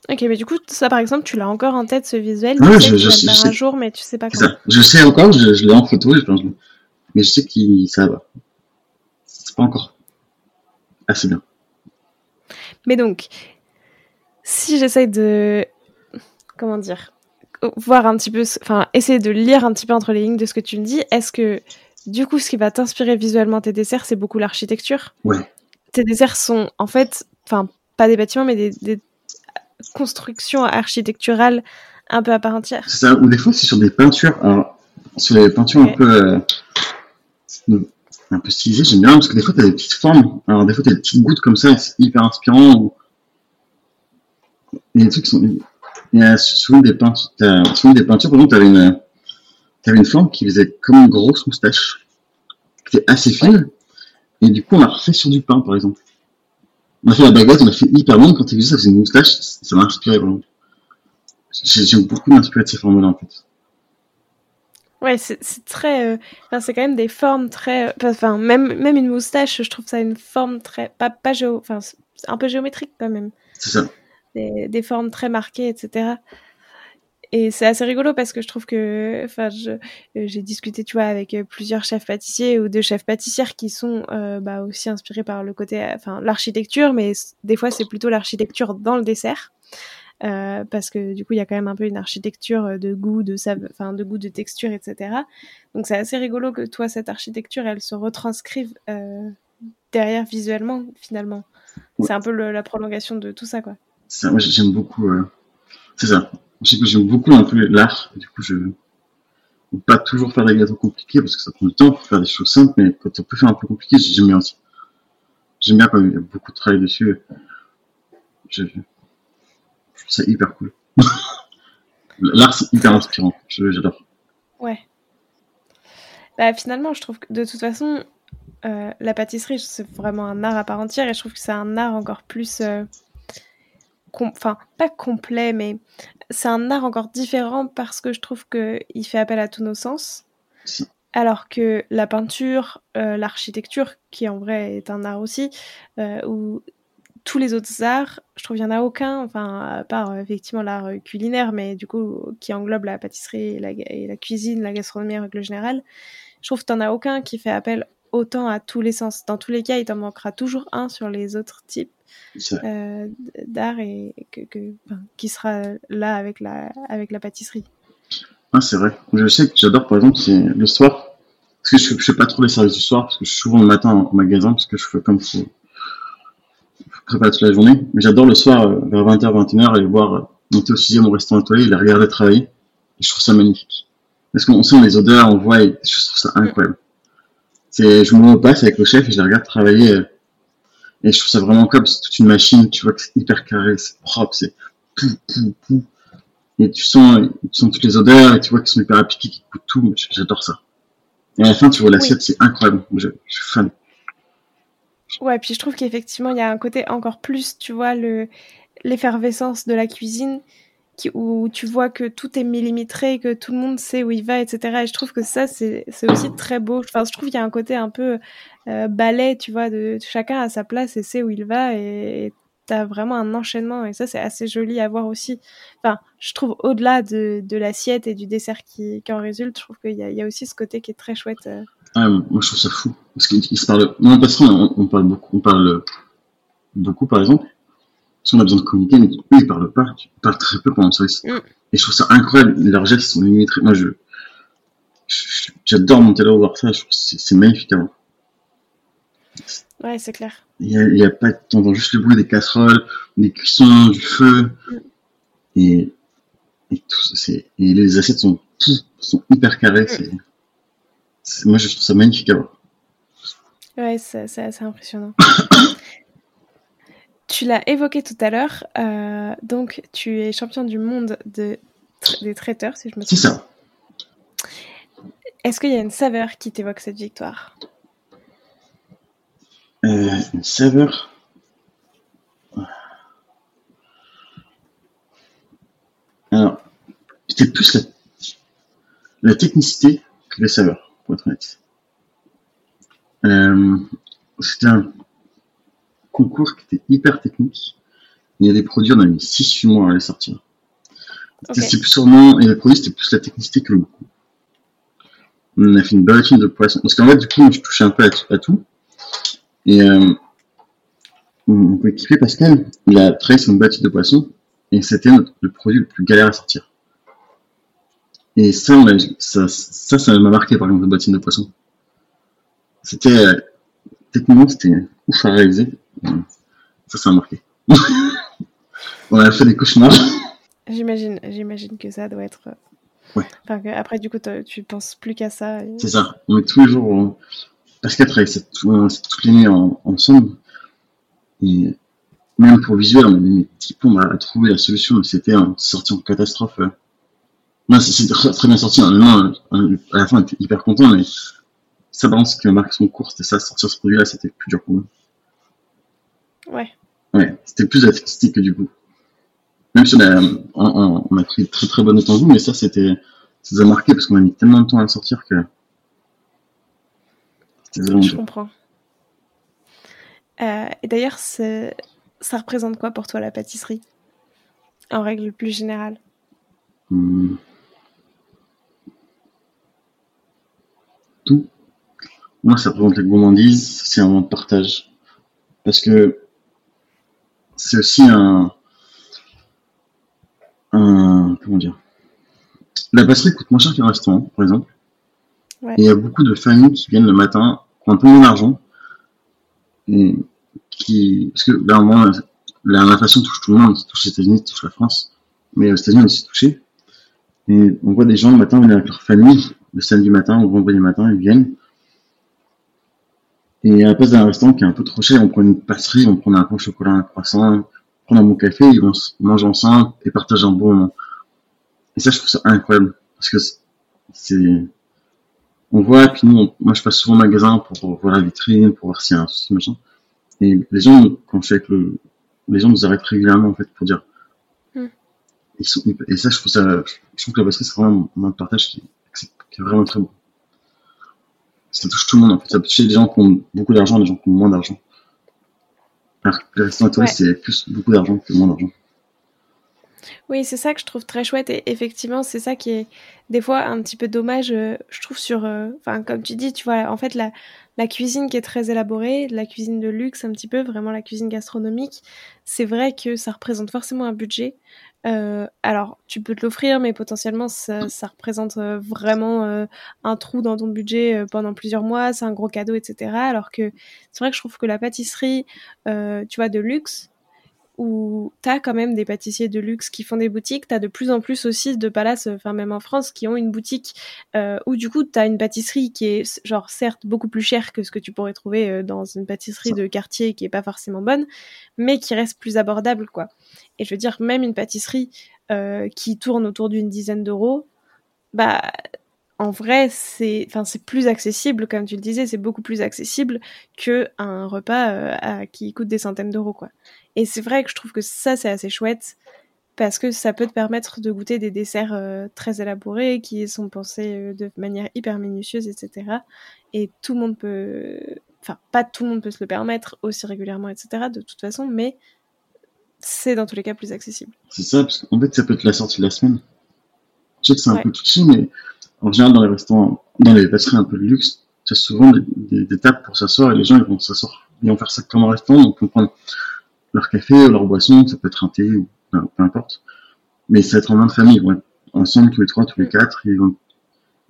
Ok, mais du coup, ça par exemple, tu l'as encore en tête ce visuel. Oui, je, je, sais. un jour, mais tu sais pas. Je sais encore, je, l'ai en photo, je pense, mais je sais que ça va. C'est pas encore assez bien. Mais donc, si j'essaye de. Comment dire Voir un petit peu. Enfin, essayer de lire un petit peu entre les lignes de ce que tu me dis, est-ce que du coup, ce qui va t'inspirer visuellement tes desserts, c'est beaucoup l'architecture? Ouais. Tes desserts sont en fait. Enfin, pas des bâtiments, mais des construction architecturale un peu à part entière. C'est ça, ou des fois c'est sur des peintures, sur des peintures un peu euh, un peu stylisées, j'aime bien parce que des fois tu as des petites formes, alors des fois tu as des petites gouttes comme ça, c'est hyper inspirant. Il y a des trucs qui sont. Il y a souvent des peintures, souvent des peintures, par exemple, tu avais une, avais une forme qui faisait comme une grosse moustache, qui était assez fine, et du coup on l'a refait sur du pain par exemple. On a fait la baguette, on a fait hyper long. Quand tu as vu ça, c'est une moustache, ça m'a inspiré vraiment. J'aime beaucoup m'inspirer de ces formes-là, en fait. Ouais, c'est très. Euh, enfin, c'est quand même des formes très. Euh, enfin, même, même une moustache, je trouve ça une forme très. Pas, pas géo. Enfin, un peu géométrique quand même. C'est ça. Des, des, formes très marquées, etc. Et c'est assez rigolo parce que je trouve que, enfin, euh, j'ai discuté, tu vois, avec euh, plusieurs chefs pâtissiers ou deux chefs pâtissières qui sont euh, bah, aussi inspirés par le côté, enfin, l'architecture, mais des fois c'est plutôt l'architecture dans le dessert. Euh, parce que du coup il y a quand même un peu une architecture de goût, de enfin de goût, de texture, etc. Donc c'est assez rigolo que toi cette architecture elle se retranscrive euh, derrière visuellement finalement. C'est un peu le, la prolongation de tout ça quoi. Ça, moi j'aime beaucoup. C'est ça. J'aime beaucoup un peu l'art, du coup, je pas toujours faire des gâteaux compliqués parce que ça prend du temps pour faire des choses simples, mais quand on peut faire un peu compliqué, j'aime bien aussi. J'aime bien quand il y a beaucoup de travail dessus. Je, je trouve ça hyper cool. <laughs> L'art, c'est hyper inspirant. J'adore. Ouais. Bah, finalement, je trouve que de toute façon, euh, la pâtisserie, c'est vraiment un art à part entière et je trouve que c'est un art encore plus. Euh, enfin, pas complet, mais c'est un art encore différent parce que je trouve qu'il fait appel à tous nos sens. Alors que la peinture, euh, l'architecture, qui en vrai est un art aussi, euh, ou tous les autres arts, je trouve qu'il n'y en a aucun, enfin, à part euh, effectivement l'art culinaire, mais du coup, qui englobe la pâtisserie et la, cuisine, la gastronomie en règle générale, je trouve qu'il n'y en a aucun qui fait appel autant à tous les sens. Dans tous les cas, il t'en manquera toujours un sur les autres types euh, d'art et que, qui sera là avec la, avec la pâtisserie. Ah, c'est vrai. Je sais que j'adore, par exemple, c'est le soir. Parce que je ne fais pas trop les services du soir, parce que je suis souvent le matin au magasin, parce que je fais comme si je prépare toute la journée. Mais j'adore le soir, euh, vers 20h, 21h, aller voir, euh, monter au sixième au restaurant étoilé et les regarder travailler. Et je trouve ça magnifique. Parce qu'on sent les odeurs, on voit, et je trouve ça incroyable. C'est, je me passe avec le chef et je les regarde travailler et je trouve ça vraiment comme c'est toute une machine, tu vois que c'est hyper carré, c'est propre, c'est pou, pou, pou. Et tu sens, tu sens toutes les odeurs et tu vois qu'ils sont hyper appliqués, qu'ils coûtent tout. J'adore ça. Et à la fin, tu vois l'assiette, c'est incroyable. Je, je, suis fan. Ouais, puis je trouve qu'effectivement, il y a un côté encore plus, tu vois, le l'effervescence de la cuisine où tu vois que tout est millimétré, que tout le monde sait où il va, etc. Et je trouve que ça, c'est aussi très beau. Enfin, je trouve qu'il y a un côté un peu euh, ballet, tu vois, de, chacun à sa place et sait où il va et t'as vraiment un enchaînement et ça c'est assez joli à voir aussi. Enfin, je trouve au-delà de, de l'assiette et du dessert qui, qui, en résulte, je trouve qu'il y, y, a aussi ce côté qui est très chouette. Euh. Ah, moi, je trouve ça fou. Parce qu'ils se parlent. Non, parce qu'on on parle beaucoup. On parle beaucoup, par exemple. Si on a besoin de communiquer, mais eux, ils parlent pas. Ils parlent très peu pendant le service. Mm. Et je trouve ça incroyable. Leurs gestes sont limités. Moi, je. J'adore monter là voir ça. Je trouve c'est magnifique à voir. Ouais, c'est clair. Il n'y a, a, pas de temps, juste le bruit des casseroles, des cuissons, du feu. Mm. Et, et, tout, et les assiettes sont, sont hyper carrés. Mm moi, je trouve ça magnifique à voir. Ouais, c'est assez impressionnant. <coughs> tu l'as évoqué tout à l'heure, euh, donc tu es champion du monde de, des traiteurs, si je me trompe. C'est ça. Est-ce qu'il y a une saveur qui t'évoque cette victoire? Euh, Une saveur? Alors, c'était plus la, la technicité que les saveurs pour être honnête. Euh, c'était un concours qui était hyper technique. Il y a des produits, on a mis 6-8 mois à les sortir. C'était plus sûrement, et les produits, c'était plus la technicité que le goût. On a fait une balotine de poisson. Parce qu'en fait, du coup, je touchais un peu à, tout. Et euh, on peut équiper Pascal, il a travaillé sur une balotine de poisson, et c'était le produit le plus galère à sortir. Et ça, ça, ça, ça m'a marqué par exemple, la bottine de poisson. C'était, euh, techniquement, c'était ouf à réaliser. Ça, ça m'a marqué. on a fait des cauchemars. J'imagine, j'imagine que ça doit être. Euh, ouais. Enfin, que après, du coup, tu penses plus qu'à ça. C'est ça. On est tous les jours. Parce qu'après, c'est toutes les nuits ensemble. Et même pour visuel, on a mis on a la solution, c'était sorti en catastrophe. Euh. Non, c'est très, bien sorti. Hein. à la fin, on était hyper content, mais ça, par contre, ce qui m'a marqué son cours, c'était ça, sortir ce produit-là, c'était plus dur pour nous. Ouais. Ouais, c'était plus artistique que du coup. Même si on a, on, on a pris très très bonne note en vous, mais ça, c'était, ça nous a marqué parce qu'on a mis tellement de temps à le sortir que. Je comprends. Euh, et d'ailleurs, ça représente quoi pour toi la pâtisserie En règle plus générale? Hmm. tout. Moi, ça représente la gourmandise, c'est un moment de partage. Parce que c'est aussi un, un, comment dire, la pâtisserie coûte moins cher qu'un restaurant, par exemple. Et il y a beaucoup de familles qui viennent le matin, qui ont un peu moins d'argent, et qui, parce que là, moins, l'inflation touche tout le monde, touche les États-Unis, touche la France, mais aux États-Unis, on est aussi touché. Et on voit des gens le matin venir avec leur famille, le samedi matin ou le vendredi matin, ils viennent. Et à la place d'un restaurant qui est un peu trop cher, on prend une pâtisserie, on prend un pain au chocolat, un croissant, on prend un bon café, ils vont manger ensemble et partagent un bon moment. Et ça, je trouve ça incroyable. Parce que c'est, on voit, puis nous, moi, je passe souvent au magasin pour voir la vitrine, pour voir s'il y a un souci, machin. Et les gens, quand je suis avec le, les gens nous arrêtent régulièrement, en fait, pour dire, hmm. ils sont, et ça, je trouve ça, je trouve que la pâtisserie, c'est vraiment un moment de partage qui, qui est vraiment très beau. Ça touche tout le monde en fait. Ça touche des gens qui ont beaucoup d'argent, des gens qui ont moins d'argent. Alors que les restaurants c'est plus beaucoup d'argent que moins d'argent. Oui, c'est ça que je trouve très chouette et effectivement, c'est ça qui est des fois un petit peu dommage, euh, je trouve sur, euh, enfin comme tu dis, tu vois, en fait la, la cuisine qui est très élaborée, la cuisine de luxe un petit peu, vraiment la cuisine gastronomique, c'est vrai que ça représente forcément un budget. Euh, alors, tu peux te l'offrir, mais potentiellement, ça, représente vraiment un trou dans ton budget pendant plusieurs mois. C'est un gros cadeau, etc. Alors que c'est vrai que je trouve que la pâtisserie, tu vois, de luxe, où tu as quand même des pâtissiers de luxe qui font des boutiques, tu as de plus en plus aussi de palaces, enfin même en France, qui ont une boutique euh, où du coup tu as une pâtisserie qui est genre certes beaucoup plus chère que ce que tu pourrais trouver euh, dans une pâtisserie de quartier qui est pas forcément bonne, mais qui reste plus abordable quoi. Et je veux dire même une pâtisserie euh, qui tourne autour d'une dizaine d'euros, bah en vrai, c'est enfin c'est plus accessible, comme tu le disais, c'est beaucoup plus accessible que un repas euh, qui coûte des centaines d'euros, quoi. Et c'est vrai que je trouve que ça c'est assez chouette parce que ça peut te permettre de goûter des desserts euh, très élaborés qui sont pensés euh, de manière hyper minutieuse, etc. Et tout le monde peut, enfin pas tout le monde peut se le permettre aussi régulièrement, etc. De toute façon, mais c'est dans tous les cas plus accessible. C'est ça, parce qu'en fait ça peut être la sortie de la semaine. Je sais que c'est un peu touchy, mais en général, dans les restaurants, dans les pâtisseries un peu de luxe, tu as souvent des, des, tables pour s'asseoir et les gens ils vont s'asseoir, ils vont faire ça comme un restaurant, donc ils vont prendre leur café, leur boisson, ça peut être un thé ou peu importe. Mais ça va être en main de famille, ouais. Ensemble, tous les trois, tous les quatre, et,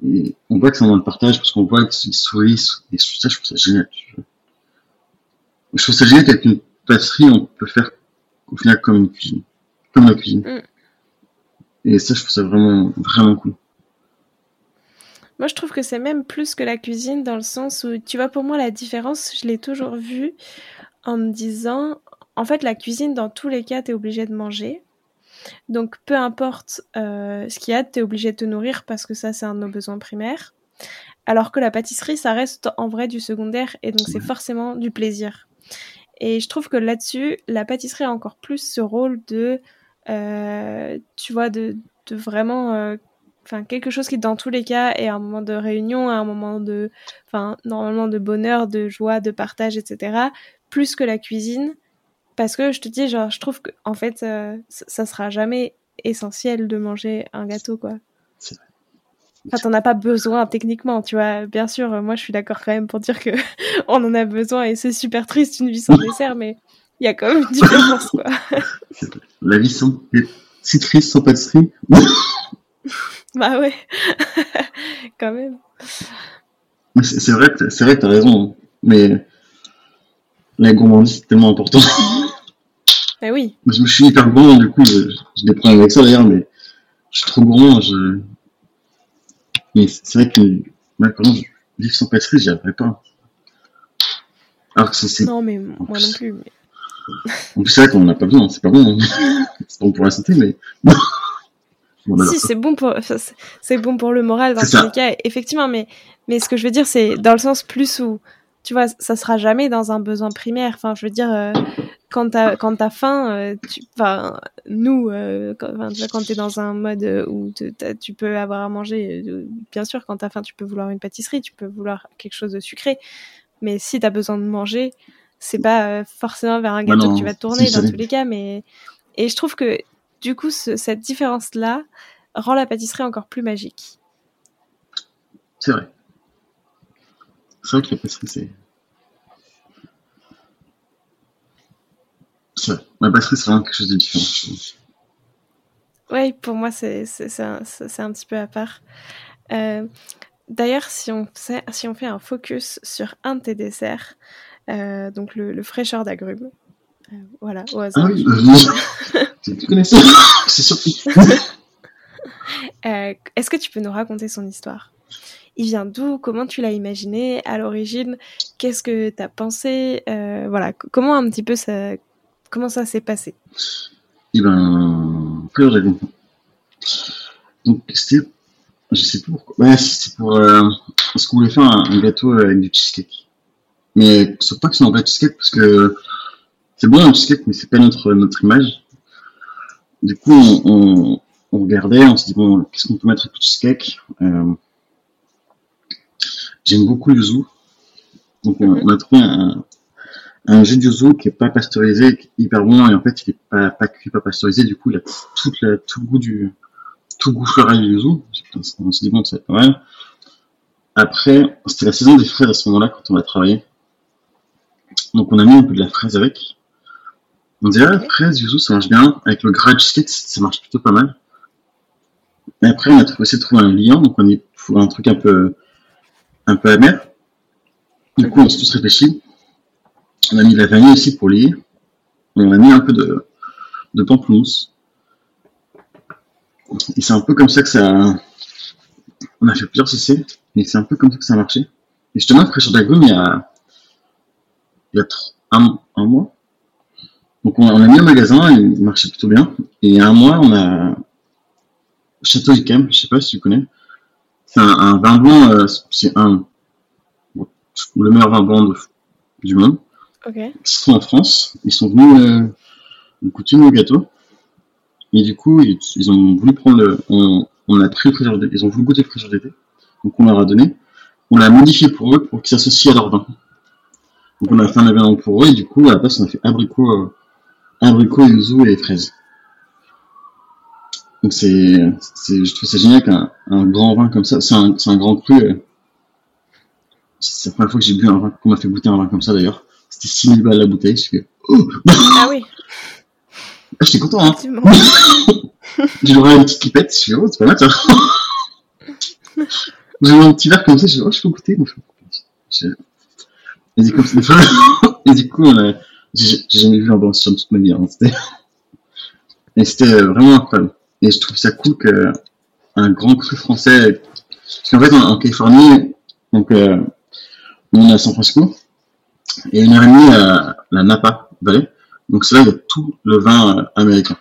et on voit que c'est un moment de partage parce qu'on voit qu'ils sourient, et ça, je trouve ça génial. Je trouve ça génial qu'avec une pâtisserie, on peut faire au final comme une cuisine, comme la cuisine. Mm. Et ça, je trouve ça vraiment, vraiment cool. Moi, je trouve que c'est même plus que la cuisine dans le sens où, tu vois, pour moi, la différence, je l'ai toujours vue en me disant, en fait, la cuisine, dans tous les cas, tu es obligé de manger. Donc, peu importe euh, ce qu'il y a, tu es obligé de te nourrir parce que ça, c'est un de nos besoins primaires. Alors que la pâtisserie, ça reste en vrai du secondaire et donc c'est forcément du plaisir. Et je trouve que là-dessus, la pâtisserie a encore plus ce rôle de, euh, tu vois, de, de vraiment euh, enfin quelque chose qui dans tous les cas est un moment de réunion, un moment de, enfin normalement de bonheur, de joie, de partage, etc. Plus que la cuisine, parce que je te dis genre je trouve que en fait euh, ça sera jamais essentiel de manger un gâteau quoi. Enfin, t'en as pas besoin techniquement, tu vois. Bien sûr, moi, je suis d'accord quand même pour dire que <laughs> on en a besoin et c'est super triste une vie sans dessert, mais il y a quand même une différence, quoi. <laughs> La vie sans, si triste sans pâtisserie. <laughs> Bah ouais, quand même. C'est vrai, c'est vrai que t'as raison, mais la gourmandise c'est tellement important. <laughs> Eh oui. Je me suis hyper bon, du coup, j'ai des problèmes avec ça d'ailleurs, mais je suis trop gourmand. Je... Mais c'est vrai que maintenant, vivre sans pâtisserie, j'y arriverais pas. Alors que c'est. Non, mais moi non plus. Mais... En plus, c'est vrai qu'on n'a pas besoin, c'est pas bon. <laughs> c'est bon pour la santé, mais si, c'est bon pour, c'est bon pour le moral dans tous les cas, effectivement. Mais, mais ce que je veux dire, c'est dans le sens plus où, tu vois, ça sera jamais dans un besoin primaire. Enfin, je veux dire, euh, quand t'as, quand t'as faim, euh, tu, enfin, nous, euh, quand, quand t'es dans un mode où tu peux avoir à manger, bien sûr, quand t'as faim, tu peux vouloir une pâtisserie, tu peux vouloir quelque chose de sucré. Mais si t'as besoin de manger, c'est pas forcément vers un gâteau que tu vas te tourner dans tous les cas. Mais, et je trouve que du coup, cette différence-là rend la pâtisserie encore plus magique. C'est vrai. C'est vrai que c'est. La pâtisserie, c'est vraiment quelque chose de différent. Oui, pour moi, c'est un, un, petit peu à part. Euh, d'ailleurs, si, on si on fait un focus sur un de tes desserts, euh, donc le, le fraîcheur d'agrumes, euh, voilà, au hasard. Ah oui, <laughs> tu connais ça? C'est surpris. Est-ce que tu peux nous raconter son histoire? Il vient d'où? Comment tu l'as imaginé? À l'origine, qu'est-ce que tu as pensé? Euh, Voilà, comment un petit peu ça, comment ça s'est passé? Eh ben, j'ai Donc, c'était, je sais pas pourquoi. Ouais, c'était pour, euh, parce qu'on voulait faire un, gâteau avec du cheesecake. Mais, sauf pas que c'est un vrai cheesecake parce que c'est bon un cheesecake, mais c'est pas notre, notre image. Du coup, on, on, regardait, on se dit, bon, qu'est-ce qu'on peut mettre avec le cheesecake? Euh, J'aime beaucoup le yuzu. Donc, on, a trouvé un, un jus de yuzu qui est pas pasteurisé, qui est hyper bon, et en fait, il est pas, pas cuit, pas pasteurisé. Du coup, il a tout, la, tout le goût du, tout le goût floral du yuzu. On s'est dit, bon, c'est pas mal. Après, c'était la saison des fraises à ce moment-là, quand on a travaillé. Donc, on a mis un peu de la fraise avec. On dirait fraise, yuzu, ça marche bien. Avec le cheesecake, ça marche plutôt pas mal. Mais après, on a essayé de trouver un liant, donc on y faut un truc un peu, un peu amer. Du coup, on s'est tous réfléchi. On a mis la vanille aussi pour lier. On a mis un peu de, de pamplemousse. Et c'est un peu comme ça que ça, on a fait plusieurs essais, mais c'est un peu comme ça que ça a marché. Et justement, fraîcheur d'agrumes, il y a, il y a un, mois, donc on, a mis un magasin, il marchait plutôt bien. Et il y a un mois, on a Château Camp, je sais pas si tu connais. C'est un, vin blanc, euh, c'est un le meilleur vin blanc du monde. Ok. Ils sont en France, ils sont venus euh, goûter nos gâteaux. Et du coup, ils, ont voulu prendre le, on, on a pris le d'été, ils ont voulu goûter le fraîcheur d'été. Donc on leur a donné. On l'a modifié pour eux pour qu'ils s'associent à leur vin. Donc on a fait un événement pour eux et du coup à la place on a fait abricot euh, abricot, yuzu et fraises. Donc c'est, c'est, je trouve ça génial qu'un un grand vin comme ça, c'est un, c'est un grand cru. Euh, c'est la première fois que j'ai bu un vin, qu'on m'a fait goûter un vin comme ça d'ailleurs. C'était 6000 balles la bouteille. Je fais, oh Ah oui, <laughs> Ah, J'étais content, hein. <laughs> J'ai ouvert une petite pipette. Je fais, oh, c'est pas mal ça. <laughs> j'ai eu un petit verre comme ça. Je fais, oh, je peux goûter. Donc, je- Et du coup, et du coup, on a- j'ai jamais vu un bon sur toute ma vie. hein. C'était- Et c'était vraiment incroyable. Et je trouve ça cool que un grand cru français. Parce qu'en fait, en, en Californie, donc, euh, on est à San Francisco, et une heure et demie à la Napa Valley. Donc c'est là où il y a tout le vin euh, américain.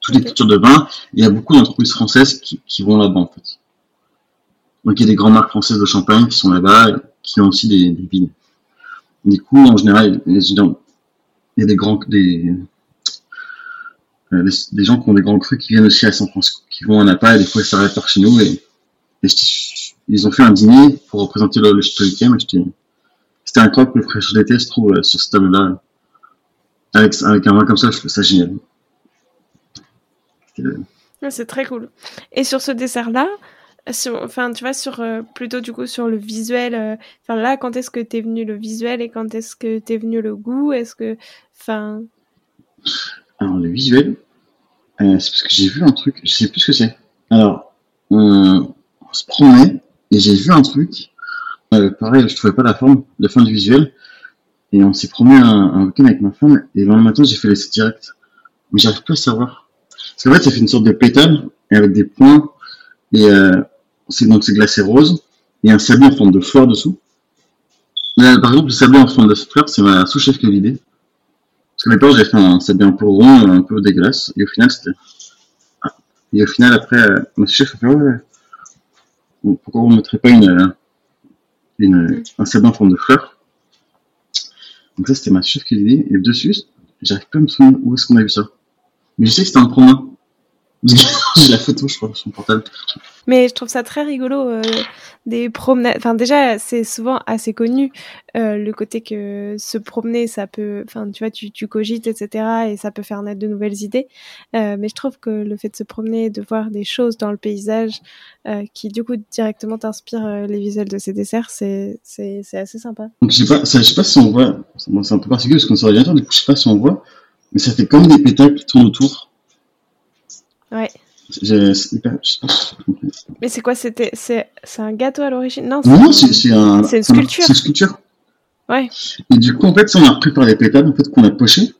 Toutes les cultures de vin. Il y a beaucoup d'entreprises françaises qui, qui vont là-bas, en fait. Donc il y a des grandes marques françaises de champagne qui sont là-bas, et qui ont aussi des, des vignes. Du coup, en général, il y a- il y a des grands, des, euh, des, des gens qui ont des grands crus qui viennent aussi à San Francisco, qui vont à Napa et des fois ils s'arrêtent par chez nous et, ils ont fait un dîner pour représenter le, le et j'étais, c'était incroyable le fraîche d'été se trouve euh, sur cette table-là. Avec, un vin comme ça, je trouve ça génial. Euh, C'est très cool. Et sur ce dessert-là, enfin, tu vois, sur euh, plutôt du coup sur le visuel. euh, Enfin là, quand est-ce que t'es venu le visuel et quand est-ce que t'es venu le goût? Est-ce que, enfin, Alors, le visuel, euh, c'est parce que j'ai vu un truc, je sais plus ce que c'est. Alors, on, on se promenait et j'ai vu un truc. Euh, pareil, je trouvais pas la forme, la forme du visuel. Et on s'est promené un, un week-end avec ma femme et le lendemain matin, j'ai fait l'essai direct. Mais j'arrive pas à savoir. Parce qu'en fait, ça fait une sorte de pétale et avec des points et euh, c'est donc c'est glacé rose et un sablé en forme de fleur dessous. Là, par exemple, le sablé en forme de fleur, c'est ma sous-chef qui a l'idée. Parce qu'au départ, j'avais fait un sablé un peu rond, un peu dégueulasse, et au final, c'était. Ah. Et au final, après, euh, mon chef a fait, ouais, pourquoi on ne mettrait pas une, euh, une, Mm. un sablé en forme de fleur? Donc ça, c'était ma chef qui a l'idée, et dessus, j'arrive pas à me souvenir où est-ce qu'on a vu ça. Mais je sais que c'était un promenade. <laughs> J'ai la photo, je crois, sur mon portable. Mais je trouve ça très rigolo euh, des promenades. Enfin déjà c'est souvent assez connu euh, le côté que se promener ça peut. Enfin tu vois tu, tu cogites etc et ça peut faire naître de nouvelles idées. Euh, mais je trouve que le fait de se promener, de voir des choses dans le paysage euh, qui du coup directement t'inspire euh, les visuels de ces desserts, c'est assez sympa. Donc je sais pas, ça, je sais pas si on voit, c'est un peu particulier parce qu'on sort bientôt, du coup je sais pas si on voit, mais ça fait comme des pétales qui tournent autour. Ouais. Je pas. Mais c'est quoi C'était c'est un gâteau à l'origine? Non. Non, c'est un. Une sculpture. C'est une sculpture. Ouais. Et du coup, en fait, ça, on a repris par les pétales, en fait, qu'on a poché.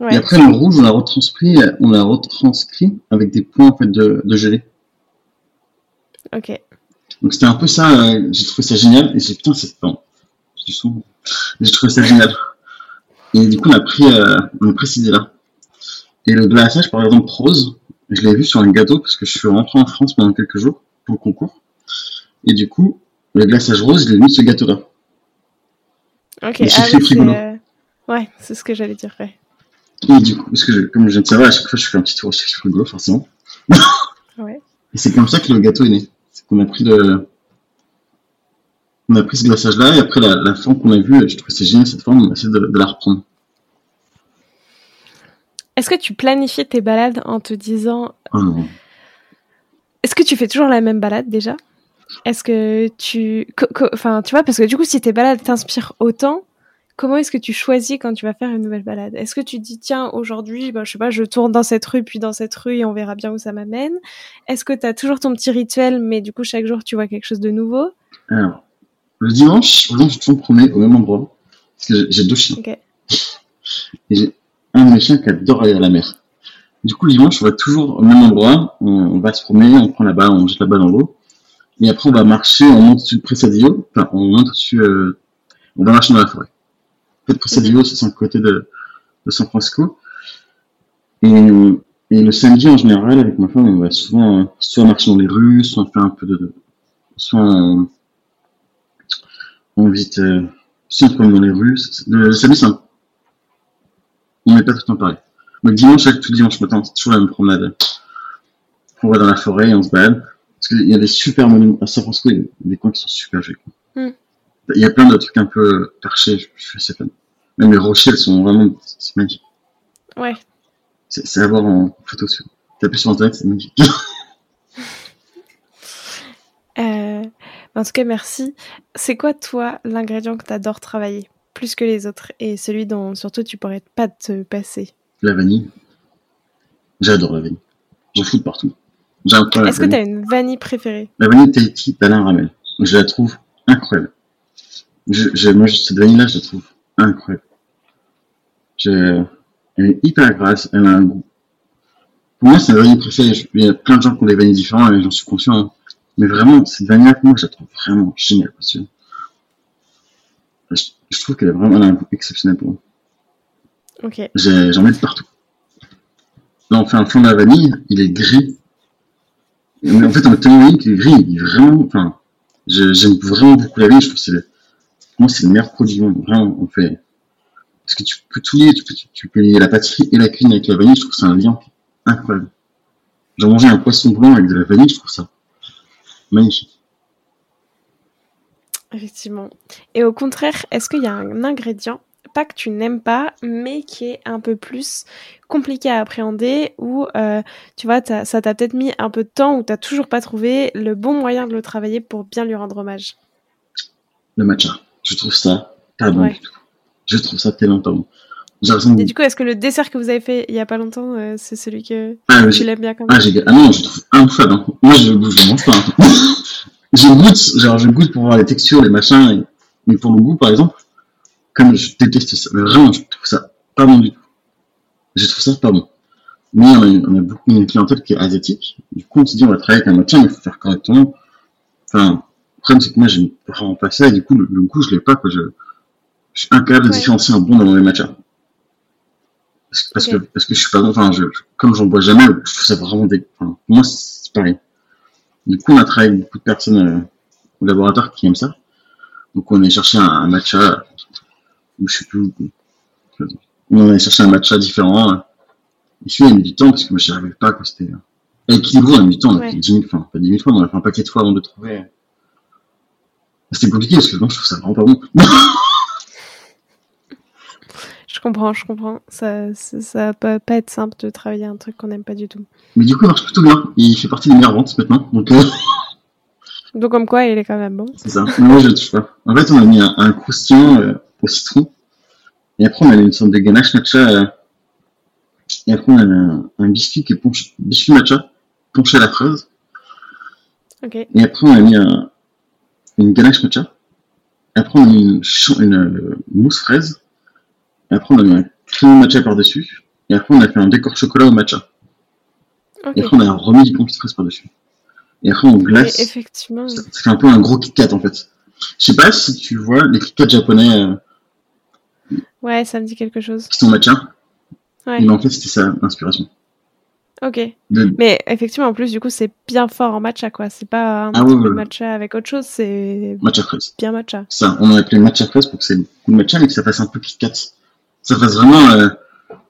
Ouais. Et après, le rouge, on l'a retranscrit, on l'a retranscrit avec des points, en fait, de, de gelée. Ok. Donc, c'était un peu ça, euh, j'ai trouvé ça génial. Et j'ai, putain, c'est, souvent, j'ai trouvé ça génial. Et du coup, on a pris, euh, on a pris cette idée-là. Et le glaçage, par exemple, rose, je l'ai vu sur un gâteau parce que je suis rentré en France pendant quelques jours pour le concours. Et du coup, le glaçage rose, je l'ai mis sur ce gâteau-là. Ok. Ah oui, euh, Ouais, c'est ce que j'allais dire. Ouais. Et du coup, parce que je- comme je viens de savoir, à chaque fois, je fais un petit tour sur le frigo, forcément. <laughs> Ouais. Et c'est comme ça que le gâteau est né. C'est qu'on a pris le, on a pris ce glaçage-là, et après, la, la forme qu'on a vue, je trouve que c'est génial, cette forme, on a essayé de, de la reprendre. Est-ce que tu planifies tes balades en te disant non. Est-ce que tu fais toujours la même balade déjà? Est-ce que tu. Enfin, tu vois, parce que du coup, si tes balades t'inspirent autant, comment est-ce que tu choisis quand tu vas faire une nouvelle balade? Est-ce que tu dis, tiens, aujourd'hui, bah, je sais pas, je tourne dans cette rue, puis dans cette rue, et on verra bien où ça m'amène? Est-ce que tu as toujours ton petit rituel, mais du coup, chaque jour, tu vois quelque chose de nouveau? Alors, le dimanche, je toujours me promener au même endroit. Parce que j'ai- deux chiens. Ok. Et j'ai un de mes chiens qui adore aller à la mer. Du coup, le dimanche, on va toujours au même endroit. On, va se promener, on prend la balle, on jette la balle dans l'eau. Et après, on va marcher, on monte au-dessus de Pressadio. Enfin, on monte au-dessus, euh, on va marcher dans la forêt. En fait, Pressadio, c'est sur le côté de, de San Francisco. Et, et le samedi, en général, avec ma femme, on va souvent, euh, soit marcher dans les rues, soit on fait un peu de, soit on, on visite, euh, soit on dans les rues. Le, le samedi, c'est un on n'est pas tout le temps pareil. Mais dimanche, chaque tout dimanche matin, c'est toujours la même promenade. On va dans la forêt et on se balade. Parce qu'il y a des super monuments. À San Francisco, il y a des coins qui sont super jolis. quoi. Mm. Il y a plein de trucs un peu perchés, je, je suis assez fan. Même les rochers, elles sont vraiment, c'est magique. Ouais. C'est à voir en photo. Taper sur internet, c'est magique. <laughs> Euh, En tout cas, merci. C'est quoi, toi, l'ingrédient que tu adores travailler? Plus que les autres et celui dont surtout tu pourrais pas te passer La vanille. J'adore la vanille. J'en fous de partout. Est-ce que tu as une vanille préférée? La vanille Tahiti d'Alain Ramel. Je la trouve incroyable. Je, moi, cette vanille-là, je la trouve incroyable. Je, elle est hyper grasse, elle a un goût. Pour moi, c'est la vanille préférée. Il y a plein de gens qui ont des vanilles différentes et j'en suis conscient. Hein. Mais vraiment, cette vanille-là, moi, je la trouve vraiment géniale. Parce que je, trouve qu'elle a vraiment un goût exceptionnel pour moi. Ok. J'en mets de partout. Là, on fait un fond de la vanille, il est gris. Mais en fait, on a tellement vanille qu'il est gris, il est vraiment, enfin, j'aime vraiment beaucoup la vanille, je trouve que c'est le, moi, c'est le meilleur produit du monde. Vraiment, on fait, parce que tu peux tout lier, tu peux, tu peux lier la pâtisserie et la cuisine avec la vanille, je trouve que c'est un lien incroyable. J'ai mangé un poisson blanc avec de la vanille, je trouve ça magnifique. Effectivement. Et au contraire, est-ce qu'il y a un ingrédient, pas que tu n'aimes pas, mais qui est un peu plus compliqué à appréhender, ou euh, tu vois, ça t'a peut-être mis un peu de temps, ou t'as toujours pas trouvé le bon moyen de le travailler pour bien lui rendre hommage? Le matcha. Je trouve ça pas bon du tout. Je trouve ça tellement pas bon. Et du coup, est-ce que le dessert que vous avez fait il y a pas longtemps, euh, c'est celui que ah, tu l'aimes bien quand même? ah, ah, non, je trouve infâme. Hein. Moi, je, je mange pas. <laughs> Je goûte, genre, je goûte pour voir les textures, les machins, mais pour le goût, par exemple, comme je déteste ça, mais vraiment, je trouve ça pas bon du tout. Je trouve ça pas bon. Mais on a, on a beaucoup une clientèle qui est asiatique. Du coup, on se dit, on va travailler avec un matcha, mais il faut faire correctement. Enfin, le problème, c'est que moi, j'aime vraiment pas ça, et du coup, le, goût, je l'ai pas, quoi. Je, je suis incapable de différencier un bon dans les matchas. Parce, que, parce que je suis pas, enfin, je, comme j'en bois jamais, je trouve ça vraiment des, enfin, moi, c'est pareil. Du coup, on a travaillé avec beaucoup de personnes euh, au laboratoire qui aiment ça. Donc, on a cherché un, un matcha, je sais plus, on a cherché un matcha différent. Et celui il a mis du temps parce que moi, j'y arrivais pas, quoi. C'était, équilibré, on a mis du temps, on a fait 10 000, enfin, pas 10 000 fois, mais on a fait un paquet de fois avant de trouver. C'était compliqué parce que moi, je trouve ça vraiment pas bon. <laughs> je comprends, je comprends. Ça, ça, peut pas être simple de travailler un truc qu'on n'aime pas du tout. Mais du coup, il marche plutôt bien. Il fait partie des meilleures ventes maintenant. Donc, euh... donc comme quoi, il est quand même bon. C'est ça. Moi, je ne touche pas. En fait, on a mis un, un croustillant euh, au citron. Et après, on a mis une sorte de ganache matcha. Euh... Et après, on a un, un biscuit qui est biscuit matcha, ponché à la fraise. Ok. Et après, on a mis un, une ganache matcha. Et après, on a mis une, une, mousse fraise. Et après, on a mis un crème matcha par-dessus. Et après, on a fait un décor chocolat au matcha. Et après, on a remis du fraise par-dessus. Et après, on glace. effectivement. Fait un peu un gros Kit Kat, en fait. Je sais pas si tu vois les Kit Kat japonais. Euh, ouais, ça me dit quelque chose. Qui sont matcha. Ouais. Mais en fait, c'était ça, l'inspiration. Ok. Mais effectivement, en plus, du coup, c'est bien fort en matcha, quoi. C'est pas un ah, matcha avec autre chose, c'est. Matcha fraise. Bien matcha. Ça, on a appelé matcha fraise pour que c'est de matcha, mais que ça fasse un peu Kit Kat. Ça fasse vraiment euh,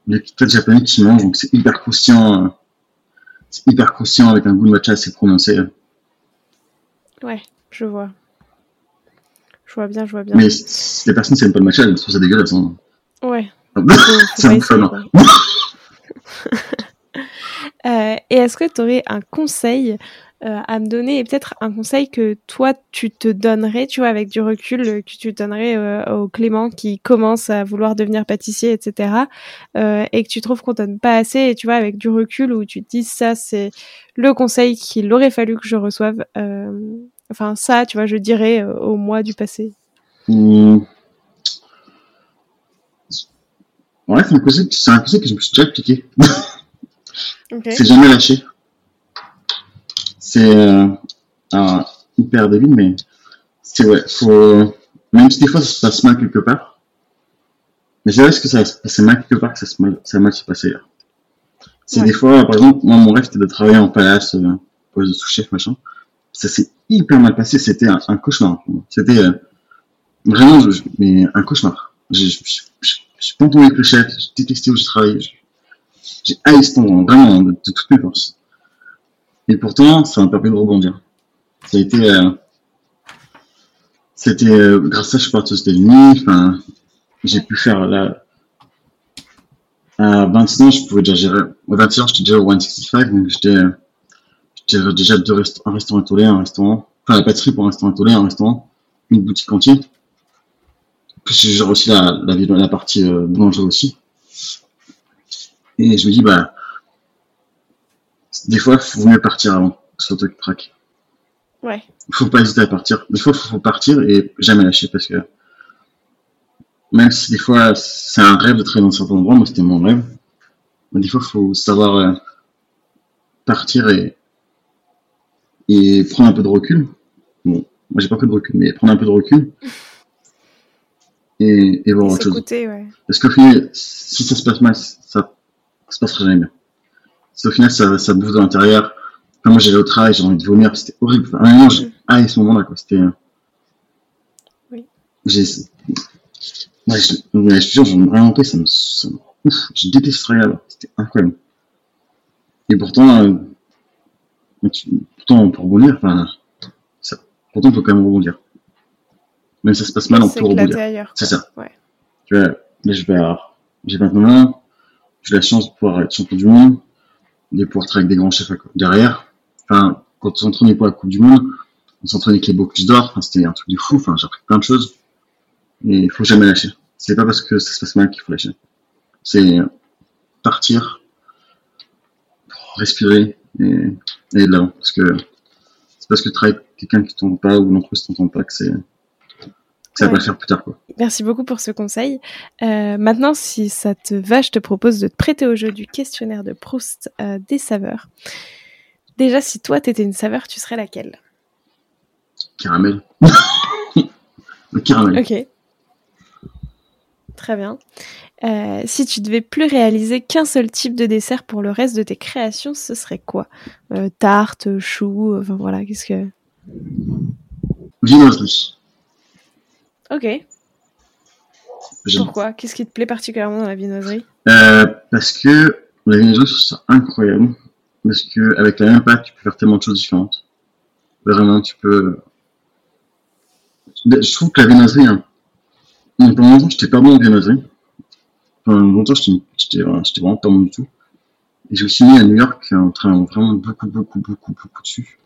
les Kit Kat japonais qui mangent, donc c'est hyper croustillant. Euh, c'est hyper croustillant avec un goût de matcha assez prononcé. Ouais, je vois. Je vois bien, je vois bien. Mais si les personnes qui pas le matcha, elles trouvent ça dégueulasse. Hein. Ouais. c'est un <laughs> peu <laughs> Euh, et est-ce que tu aurais un conseil euh, à me donner et peut-être un conseil que toi tu te donnerais, tu vois, avec du recul, euh, que tu donnerais au Clément qui commence à vouloir devenir pâtissier, etc. et que tu trouves qu'on donne pas assez, et tu vois, avec du recul où tu te dis ça c'est le conseil qu'il aurait fallu que je reçoive. enfin ça, tu vois, je dirais au mois du passé. Mmh. Ouais, c'est un conseil, un conseil que je me suis déjà appliqué. <laughs> C'est jamais lâché. C'est euh, hyper débile, mais c'est ouais, faut même si des fois ça se passe mal quelque part. Mais c'est vrai que ça se passe mal quelque part que ça se mal, ça mal se passer. C'est des fois, par exemple, moi mon rêve c'était de travailler en palace, euh, poste de sous-chef machin. Ça s'est hyper mal passé. C'était un, cauchemar. C'était euh, vraiment, mais un cauchemar. Je suis pas tombé avec le chef. J'ai détesté où je travaillais j'ai haï ce temps, vraiment, de, toutes mes forces. Et pourtant, ça m'a permis de rebondir. Ça a été, euh, c'était euh, grâce à ça, je suis parti aux États-Unis. Enfin, j'ai pu faire là. À 26 ans, je pouvais déjà gérer. À 26 ans, j'étais déjà au 165, donc j'étais, déjà deux un restaurant étoilé, un restaurant. enfin la pâtisserie pour un restaurant étoilé, un restaurant, une boutique entière. Puis gère aussi la, la, la partie euh, boulangerie aussi. Et je me dis, bah, des fois, il faut mieux partir avant, sur le crack. Ouais. Il faut pas hésiter à partir. Des fois, il faut partir et jamais lâcher parce que même si des fois c'est un rêve de travailler dans certains endroits, moi c'était mon rêve, mais des fois il faut savoir euh, partir et, et prendre un peu de recul. Bon, moi j'ai pas pris de recul, mais prendre un peu de recul et, et voir autre chose. ouais. Parce qu'au final, si ça se passe mal, ça, se passera jamais bien. Si au final ça, ça bouffe de l'intérieur, enfin, moi j'allais au travail, j'ai envie de vomir, c'était horrible. Enfin, un moment, ah, à ce moment-là, quoi, c'était. Oui. J'ai. Ouais, je, je te jure, j'en ai vraiment pris, ça me. Ça me ouf, je déteste ce travail là c'était incroyable. Et pourtant, euh, pourtant, pour rebondir, enfin, ça, pourtant, on peut quand même rebondir. Même si ça se passe mal, on peut rebondir. C'est ça. Ouais. Tu vois, là, je vais avoir, j'ai 29 ans, j'ai la chance de pouvoir être champion du monde, de pouvoir travailler avec des grands chefs derrière. Enfin, quand on s'entraînait pour la Coupe du Monde, on s'entraînait avec les Bocuse d'or, enfin, c'était un truc de fou, enfin, j'ai appris plein de choses. Et il faut jamais lâcher. C'est pas parce que ça se passe mal qu'il faut lâcher. C'est partir, respirer et, et là Parce que c'est parce que tu travailles avec quelqu'un qui t'entend pas ou l'entreprise t'entend pas que c'est ça va le faire plus tard. Quoi. Merci beaucoup pour ce conseil. Euh, maintenant, si ça te va, je te propose de te prêter au jeu du questionnaire de Proust euh, des saveurs. Déjà, si toi, tu étais une saveur, tu serais laquelle? Caramel. <laughs> caramel. Ok. Très bien. Euh, si tu devais plus réaliser qu'un seul type de dessert pour le reste de tes créations, ce serait quoi? Tarte, chou, enfin voilà, qu'est-ce que... Viennoiserie. Ok. Pourquoi? Qu'est-ce qui te plaît particulièrement dans la viennoiserie euh, Parce que la viennoiserie, c'est incroyable. Parce que avec la même pâte, tu peux faire tellement de choses différentes. Vraiment, tu peux... Je trouve que la viennoiserie, hein, pendant longtemps, j'étais pas bon en viennoiserie. Pendant longtemps, j'étais vraiment pas bon du tout. Et j'ai aussi mis à New York en travaillant vraiment beaucoup, beaucoup, beaucoup, beaucoup dessus.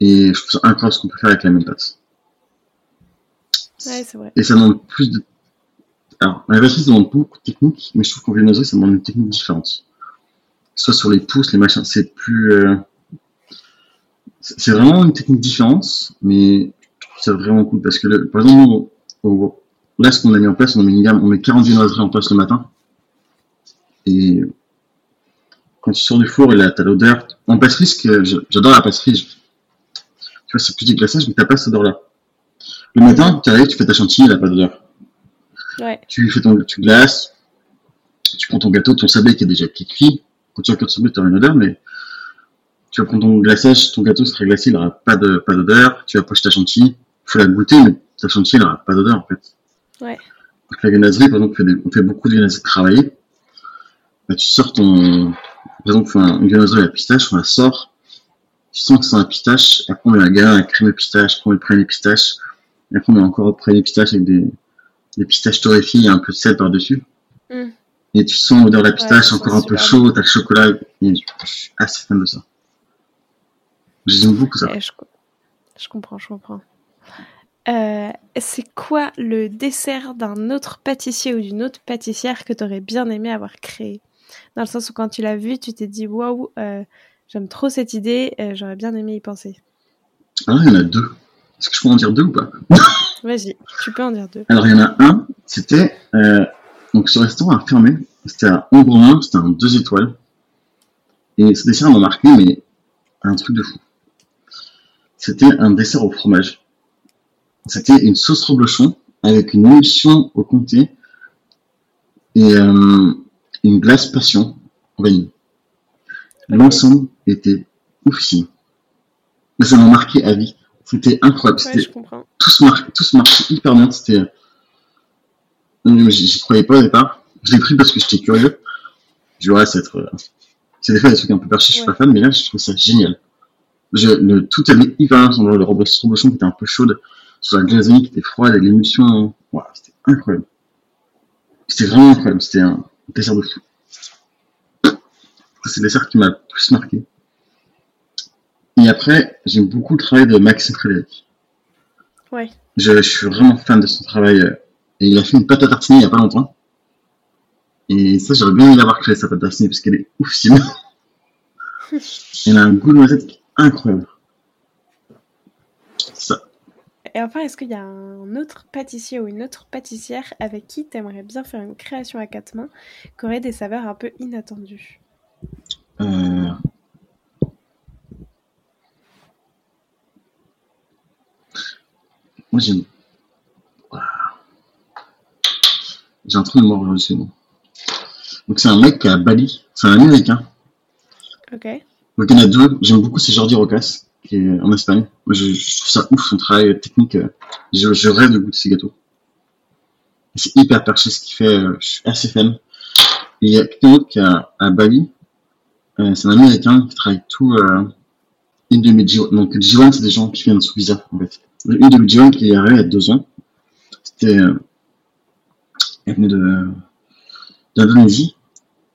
Et je trouve ça incroyable ce qu'on peut faire avec la même pâte. Ouais, c'est vrai. Et ça demande plus de. Alors, la viennoiserie, ça demande beaucoup de techniques, mais je trouve qu'en viennoiserie, ça demande une technique différente. Soit sur les pouces, les machins, c'est plus. Euh... C'est vraiment une technique différente, mais je trouve ça vraiment cool parce que, par exemple, Là, ce qu'on a mis en place, on met une gamme, on met 40 viennoiseries en place le matin. Et quand tu sors du four, et t'as l'odeur. En pâtisserie, j'adore la pâtisserie. Tu vois, c'est plus du glaçage, mais t'as pas cette odeur-là. Le matin, tu arrives, tu fais ta chantilly, elle a pas d'odeur. Ouais. Tu fais ton, tu glaces, tu prends ton gâteau, ton sablé qui est déjà qui cuit. Quand tu regardes ton sablé, tu auras une odeur, mais tu vas prendre ton glaçage, ton gâteau sera glacé, il n'aura pas de, pas d'odeur. Tu vas pocher ta chantilly, faut la goûter, mais ta chantilly, n'aura pas d'odeur, en fait. Ouais. Donc la viennoiserie, par exemple, on fait, beaucoup de viennoiseries travaillées. Bah, tu sors ton, par exemple, on fait une viennoiserie à la pistache, on la sort, tu sens que c'est un pistache, après on met la gamme, la crème de pistache, après on met près les pistaches, et après on met encore près les pistaches avec des, des pistaches torréfiées et un peu de sel par-dessus. Mm. Et tu sens l'odeur de la pistache, encore un peu chaud, t'as le chocolat, et je suis assez fan de ça. J'aime beaucoup ça. je, je comprends, je comprends. Euh, c'est quoi le dessert d'un autre pâtissier ou d'une autre pâtissière que tu aurais bien aimé avoir créé? Dans le sens où quand tu l'as vu, tu t'es dit waouh, euh, j'aime trop cette idée, euh, j'aurais bien aimé y penser. Ah, il y en a deux. Est-ce que je peux en dire deux ou pas Vas-y, tu peux en dire deux. Alors, il y en a un, c'était. donc, ce restaurant a fermé. C'était à Ombrement, c'était un deux étoiles. Et ce dessert m'a marqué, mais un truc de fou. C'était un dessert au fromage. C'était une sauce reblochon avec une émulsion au comté et euh, une glace passion vanille. L'ensemble était oufissime. Mais ça m'a marqué à vie. C'était incroyable. Ouais, tout se marche, tout se hyper bien. C'était, euh, j'y croyais pas au départ. Je l'ai pris parce que j'étais curieux. Je vois, c'est être, euh, c'est des fois des trucs un peu perchés, je suis pas fan, mais là, je trouve ça génial. Je, le, tout avait hyper bien, le reblochon qui était un peu chaude sur la glacerie qui était froide et l'émulsion. c'était incroyable. C'était vraiment incroyable. C'était un dessert de fou. C'est le dessert qui m'a le plus marqué. Et après, j'aime beaucoup le travail de Maxime Frédéric. Ouais. Je, je suis vraiment fan de son travail. euh, Et il a fait une pâte à tartiner il y a pas longtemps. Et ça, j'aurais bien aimé l'avoir créé, sa pâte à tartiner, parce qu'elle est oufissime. <laughs> Elle a un goût de noisette incroyable. Ça. Et enfin, est-ce qu'il y a un autre pâtissier ou une autre pâtissière avec qui t'aimerais bien faire une création à quatre mains qui aurait des saveurs un peu inattendues? Moi, j'aime. J'ai un trou de mort aujourd'hui, c'est bon. Donc, c'est un mec qui est à Bali. C'est un américain. Ok. Donc, il y en a deux. J'aime beaucoup, c'est Jordi Rocas, qui est en Espagne. Moi, je, je trouve ça ouf, son travail technique. Je, je rêve de goûter ses gâteaux. C'est hyper perché ce qu'il fait. euh, Je suis assez fan. Et il y a quelqu'un d'autre qui est à, à Bali. Euh, c'est un américain qui travaille tout. Euh, G1. Donc, G1, c'est des gens qui viennent sous visa, en fait. Une de G1 qui est arrivée il y a deux ans. C'était. Euh, elle venait de. d'Indonésie.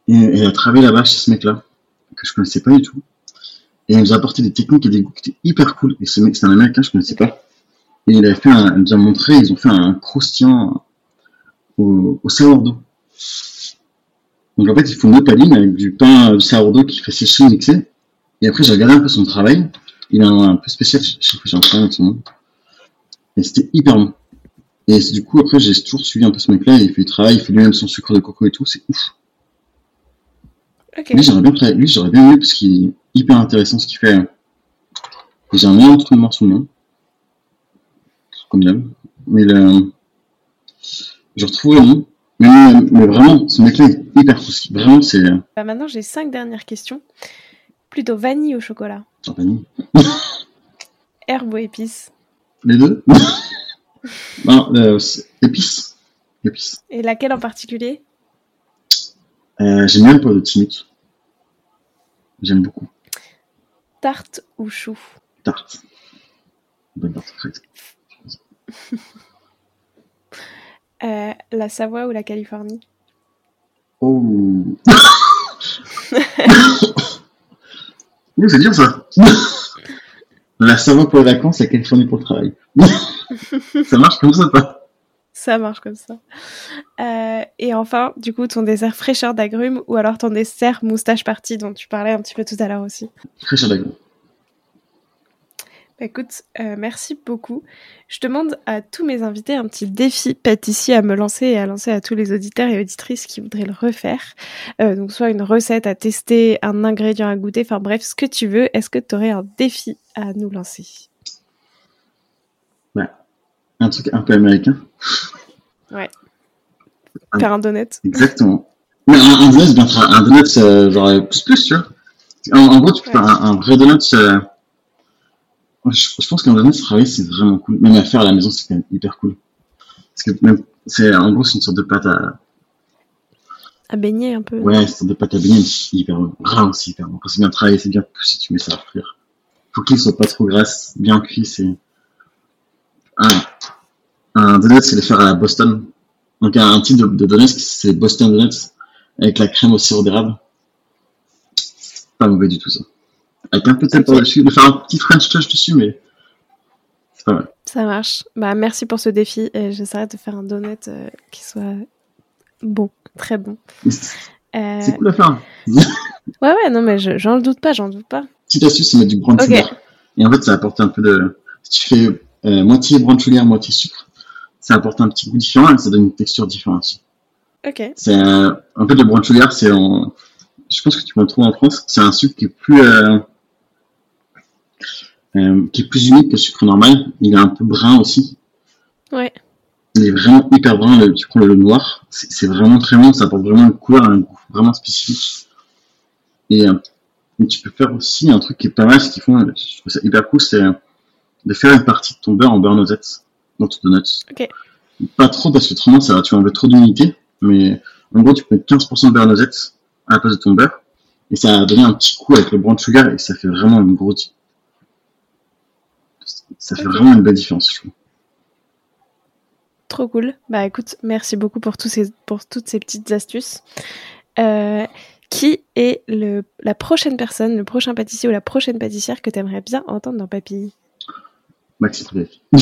Et elle a travaillé là-bas chez ce mec-là, que je connaissais pas du tout. Et elle nous a apporté des techniques et des goûts qui étaient hyper cool. Et ce mec, c'est un américain, je connaissais pas. Et il avait fait un, a montré, ils ont fait un croustillant au, au sourdough. Donc en fait, il faut une opaline avec du pain de sourdough qui fait sécher, mixer. Et après, j'ai regardé un peu son travail. Il a un, peu spécial, je sais pas, j'ai un problème avec son nom. Et c'était hyper bon. Et du coup, après, j'ai toujours suivi un peu ce mec-là. Il fait du travail, il fait lui-même son sucre de coco et tout. C'est ouf. Ok. Lui, j'aurais bien, tra- lui, j'aurais bien aimé parce qu'il est hyper intéressant ce qu'il fait. J'ai un meilleur trou de mort sous le nom. Comme d'hab. Mais le, je retrouve le nom. Mais, vraiment, ce mec-là est hyper cool. Vraiment, c'est, Bah, maintenant, j'ai cinq dernières questions. Plutôt vanille au chocolat, champagne. herbe ou épices? Les deux? <laughs> non, euh, c'est épices. Épices. Et laquelle en particulier? Euh, j'aime bien le timut. J'aime beaucoup. Tarte ou chou? Tarte. Bonne tarte frite. <laughs> Euh, La Savoie ou la Californie? Oh. <laughs> C'est dur ça. La Savoie pour les vacances, la Californie pour le travail. <laughs> ça marche comme ça pas Ça marche comme ça. Euh, et enfin, du coup, ton dessert fraîcheur d'agrumes ou alors ton dessert moustache party dont tu parlais un petit peu tout à l'heure aussi? Fraîcheur d'agrumes. Écoute, euh, merci beaucoup. Je demande à tous mes invités un petit défi pâtissier à me lancer et à lancer à tous les auditeurs et auditrices qui voudraient le refaire. Euh, donc, soit une recette à tester, un ingrédient à goûter, enfin bref, ce que tu veux. Est-ce que tu aurais un défi à nous lancer? Un truc un peu américain. Ouais. Un- Faire un donut Exactement. Mais un, un donut, bien un donut, euh, genre euh, plus plus, tu vois. En, en gros, tu peux Ouais. faire un, un vrai donut. Je, je pense qu'un donut travailler, c'est vraiment cool. Même à faire à la maison, c'est quand même hyper cool. Parce que même, c'est, en gros, c'est une sorte de pâte à, à baigner un peu. Ouais, c'est une sorte de pâte à baigner, mais c'est hyper bon. Vraiment, c'est hyper bon. Quand c'est bien travaillé, c'est bien poussé, tu mets ça à frire. Faut qu'il soit pas trop grasse, bien cuit, c'est... Un, un donut, c'est le faire à la Boston. Donc, un, un type de, de donut, c'est Boston Donuts, avec la crème au sirop d'érable. C'est Pas mauvais du tout, ça. Avec un peu de sel par-dessus, de faire un petit French touch dessus, mais... C'est pas mal. Ça marche. Bah, merci pour ce défi et j'essaierai de faire un donut euh, qui soit bon, très bon. <laughs> Euh, c'est cool à faire. <laughs> Ouais, ouais, non, mais je- j'en doute pas, j'en doute pas. Petite astuce, c'est mettre du brown Ok. sugar. Et en fait, ça apporte un peu de. Si tu fais euh, moitié brown sugar, moitié sucre, ça apporte un petit goût différent et ça donne une texture différente aussi. Ok, C'est en fait le brown sugar, c'est en. Je pense que tu peux en trouver en France. C'est un sucre qui est plus euh, euh, qui est plus humide que le sucre normal. Il est un peu brun aussi. ouais. Il est vraiment hyper brun. Le, tu prends le, le noir, c'est vraiment très bon. Ça apporte vraiment une couleur, un goût vraiment spécifique. Et, euh, et tu peux faire aussi un truc qui est pas mal, ce qu'ils font, je trouve ça hyper cool, c'est euh, de faire une partie de ton beurre en beurre noisette dans ton donuts. Ok. Pas trop parce que autrement ça, va- tu vas enlever trop d'unité, mais en gros tu peux mettre 15% de beurre noisette à la place de ton beurre et ça va donner un petit coup avec le brown sugar et ça fait vraiment une grosse. Ça fait vraiment une belle différence, je trouve. Trop cool. Bah écoute, merci beaucoup pour, tous ces, pour toutes ces petites astuces. Euh, qui est le, la prochaine personne, le prochain pâtissier ou la prochaine pâtissière que tu aimerais bien entendre dans Papille? Frédéric. <laughs>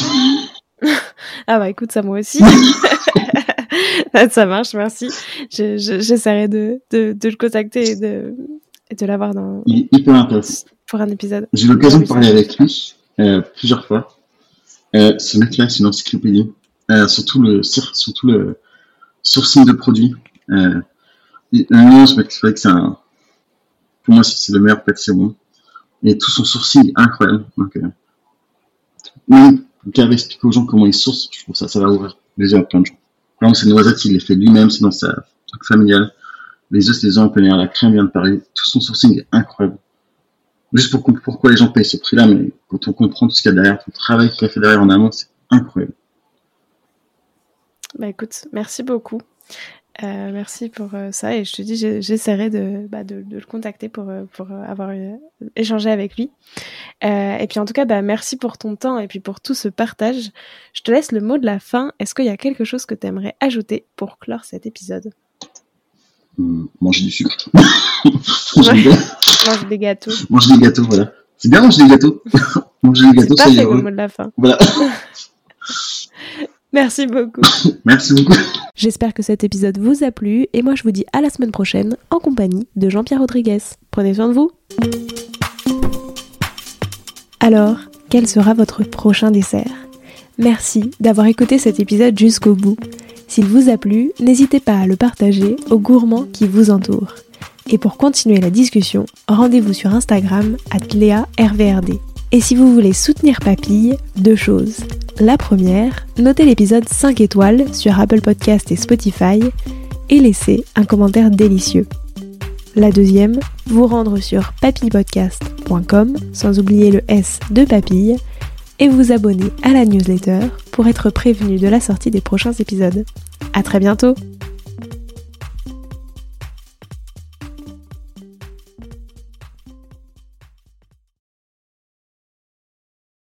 ah bah écoute, ça moi aussi. <laughs> <laughs> ça marche, merci. J'essaierai de, de, de, le contacter et de, de l'avoir dans. Il est hyper intéressant. Pour un épisode. J'ai eu l'occasion de parler avec lui euh, plusieurs fois. Euh, ce mec-là, c'est une encyclopédie. Euh, surtout le, sourcing de produits. Euh, non, ce mec, c'est un, pour moi, c'est le meilleur pâtissier monde. Et tout son sourcing est incroyable. Donc, euh, même, quand expliquer aux gens comment il source, je trouve ça, ça va ouvrir les yeux à plein de gens. Par exemple, ces noisettes, il les fait lui-même, c'est dans sa truc familial. Les œufs, c'est des œufs en plein air, la crème vient de Paris. Tout son sourcing est incroyable. Juste pour pourquoi les gens payent ce prix-là, mais quand on comprend tout ce qu'il y a derrière, tout le travail qu'il a fait derrière en amont, c'est incroyable. Bah écoute, merci beaucoup. Euh, merci pour euh, ça et je te dis j'essaierai de, bah, de, le contacter pour, euh, avoir échangé avec lui. et puis en tout cas bah, merci pour ton temps et puis pour tout ce partage. Je te laisse le mot de la fin. Est-ce qu'il y a quelque chose que tu aimerais ajouter pour clore cet épisode? Manger du sucre. <laughs> manger des gâteaux. <laughs> Manger des gâteaux, voilà. C'est bien manger des gâteaux. <laughs> manger des gâteaux, c'est le mot de la fin. Voilà. Merci beaucoup. Merci beaucoup. J'espère que cet épisode vous a plu et moi je vous dis à la semaine prochaine en compagnie de Jean-Pierre Rodriguez. Prenez soin de vous. Alors, quel sera votre prochain dessert? Merci d'avoir écouté cet épisode jusqu'au bout. S'il vous a plu, n'hésitez pas à le partager aux gourmands qui vous entourent. Et pour continuer la discussion, rendez-vous sur Instagram at RVRD. Et si vous voulez soutenir Papille, deux choses. La première, notez l'épisode 5 étoiles sur Apple Podcast et Spotify et laissez un commentaire délicieux. La deuxième, vous rendre sur papillepodcast.com sans oublier le S de papille et vous abonner à la newsletter pour être prévenu de la sortie des prochains épisodes. À très bientôt!